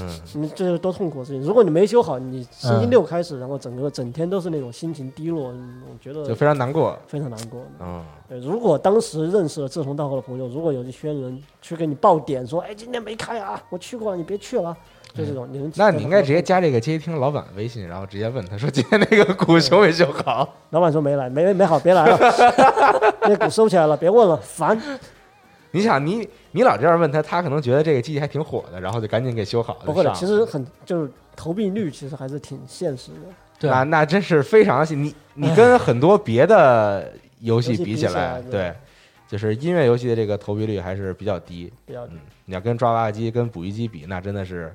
嗯，你这是多痛苦的事情。如果你没修好，你星期六开始，然后整个整天都是那种心情低落，嗯我觉得就非常难过。非常难过。嗯，对，如果当时认识了志同道合的朋友，如果有一些人去给你报点说，哎，今天没开啊，我去过了，你别去了，就这种，你能那你应该直接加这个街机厅老板微信，然后直接问他说今天那个鼓修没修好。(laughs) 老板说没来，没没好，别来了，(laughs) 那鼓收起来了，别问了，烦。你想，你你老这样问他，他可能觉得这个机器还挺火的，然后就赶紧给修好了。不会的，其实很就是投币率其实还是挺现实的。对那那真是非常你你跟很多别的游戏比起来对，就是音乐游戏的这个投币率还是比较低。比较嗯，你要跟抓娃娃机、跟捕鱼机比，那真的是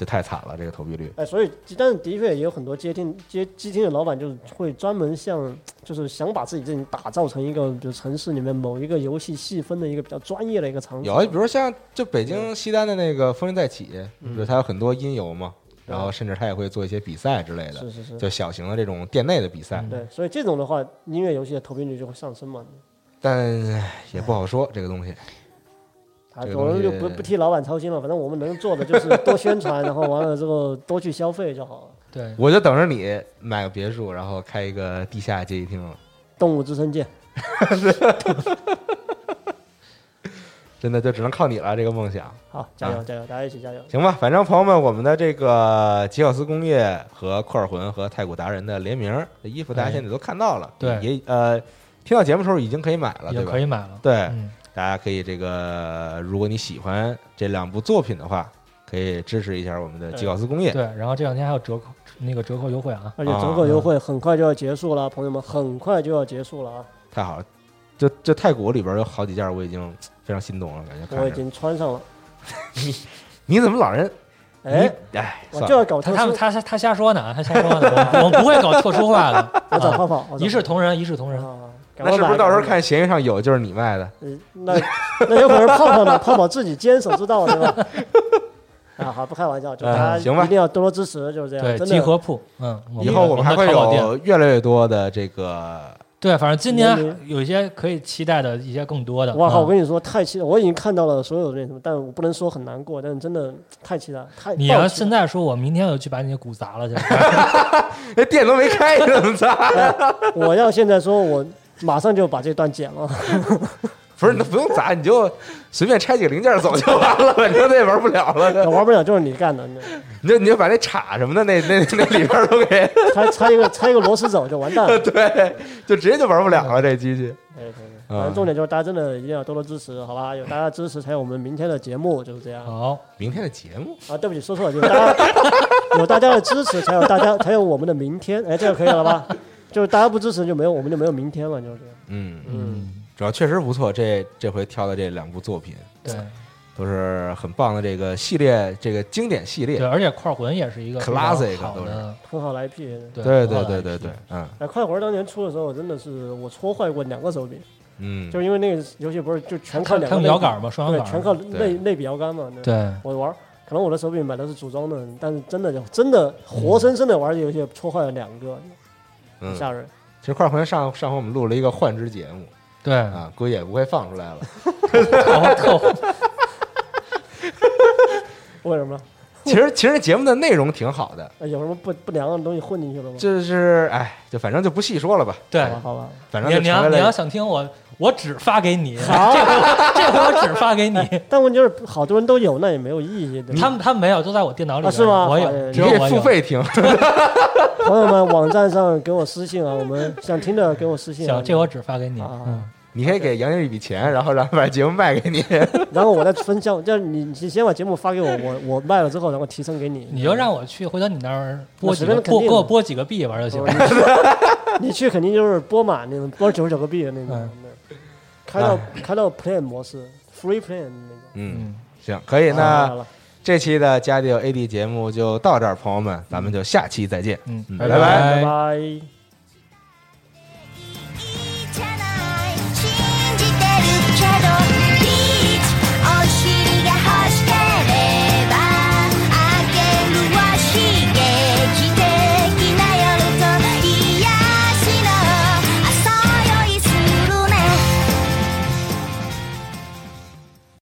就太惨了，这个投币率。哎，所以但是的确也有很多接听接机厅的老板就是会专门像就是想把自己这里打造成一个比如城市里面某一个游戏细分的一个比较专业的一个场景。有，比如像就北京西单的那个风云再起，嗯就是它有很多音游嘛，然后甚至它也会做一些比赛之类的，是是是，就小型的这种店内的比赛。对，所以这种的话，音乐游戏的投币率就会上升嘛。但也不好说这个东西。啊，我们就不不替老板操心了，反正我们能做的就是多宣传，(laughs) 然后完了之后多去消费就好了。(laughs) 对，我就等着你买个别墅，然后开一个地下街机厅了。动物之声见，(laughs) 真的就只能靠你了，这个梦想。好，加油啊加油，大家一起加油！行吧，反正朋友们，我们的这个吉奥斯工业和库尔魂和太古达人的联名的衣服，大家哎现在都看到了，对也呃，听到节目时候已经可以买了，已对吧？可以买了。对，嗯，大家可以这个，如果你喜欢这两部作品的话，可以支持一下我们的吉奥斯工业。对，然后这两天还有折扣那个折扣优惠啊。而且折扣优惠很快就要结束了，朋友们，很快就要结束了啊！太好了，这这太古里边有好几件我已经非常心动了，感觉。我已经穿上了，你你怎么老人？哎，你哎，我，就要搞特殊，他他他他他瞎说呢，他瞎说呢，我我们不会搞特殊化的，(laughs) 我找泡泡，一视同仁，一视同仁。那是不是到时候？看闲鱼上有就是你卖的？嗯那那有可能泡泡呢？泡泡自己坚守之道，对吧？(laughs) 啊，好，不开玩笑，就大家嗯行吧一定要多多支持，就是这样。对，集合铺，嗯，以后我们还会有越来越多的这个对，反正今年年有一些可以期待的一些更多的。哇靠！我嗯跟你说，太期待，我已经看到了所有的那什么，但我不能说很难过，但是真的太期待，太你要现在说，我明天就去把你的鼓砸了去。(laughs) 那店都没开，怎么砸？我要现在说，我马上就把这段剪了。(laughs) 不是，那不用砸，你就随便拆几个零件走就完了，反正那也玩不了了。(laughs) 玩不了就是你干的，你就你就把那叉什么的那那那里边都给 (laughs) 拆拆一个拆一个螺丝走就完蛋了。对，就直接就玩不了了这机器。反正重点就是大家真的一定要多多支持，好吧？有大家支持才有我们明天的节目，就是这样。好，明天的节目，啊，对不起，说错了，就是大家有大家的支持，才有大家才有我们的明天。哎，这样可以了吧？就是大家不支持就没有我们就没有明天嘛，就是。这样。嗯，嗯，主要确实不错，这这回挑的这两部作品对。都是很棒的这个系列，这个经典系列。对，而且块魂也是一个 Classic 都是，很好的 IP。对。对对对对对，嗯。哎，快魂当年出的时候，真的是我戳坏过两个手柄，嗯，就是因为那个游戏不是就全靠两个摇杆嘛，双对，摇杆，全靠对。内内比摇杆嘛。对，对，我玩，可能我的手柄买的是组装的，但是真的就真的活生生的玩这游戏，戳坏了两个，嗯很吓人。其实块魂上上回我们录了一个幻之节目对，啊，估计也不会放出来了。(laughs) (laughs) 为什么？其实其实节目的内容挺好的，呃有什么不不良的东西混进去了吗？就是哎，就反正就不细说了吧。对好吧，好吧。反正你要你要想听我，我只发给你，好这回这回我只发给你，但问题是，好多人都有，那也没有意义。对他们他们没有，都在我电脑里是吗我有，你可以只有我。付费听。(laughs) 朋友们，网站上给我私信啊，我们想听的给我私信啊。行，这我只发给你。啊嗯，你可以给杨宁一笔钱，然后让他把节目卖给你。(laughs) 然后我再分享，就是你你先把节目发给我，我我卖了之后，然后提成给你。你就让我去，回头你那儿播几我随个拨给我便肯定的拨几个币玩就行了。你去 (laughs) 你去肯定就是播满那种，播九十九个币的那种开到开到 Plan 模式，Free Plan 那种。嗯，嗯，行，可以。那这期的加迪 AD 节目就到这儿，朋友们，咱们就下期再见。嗯拜拜拜拜。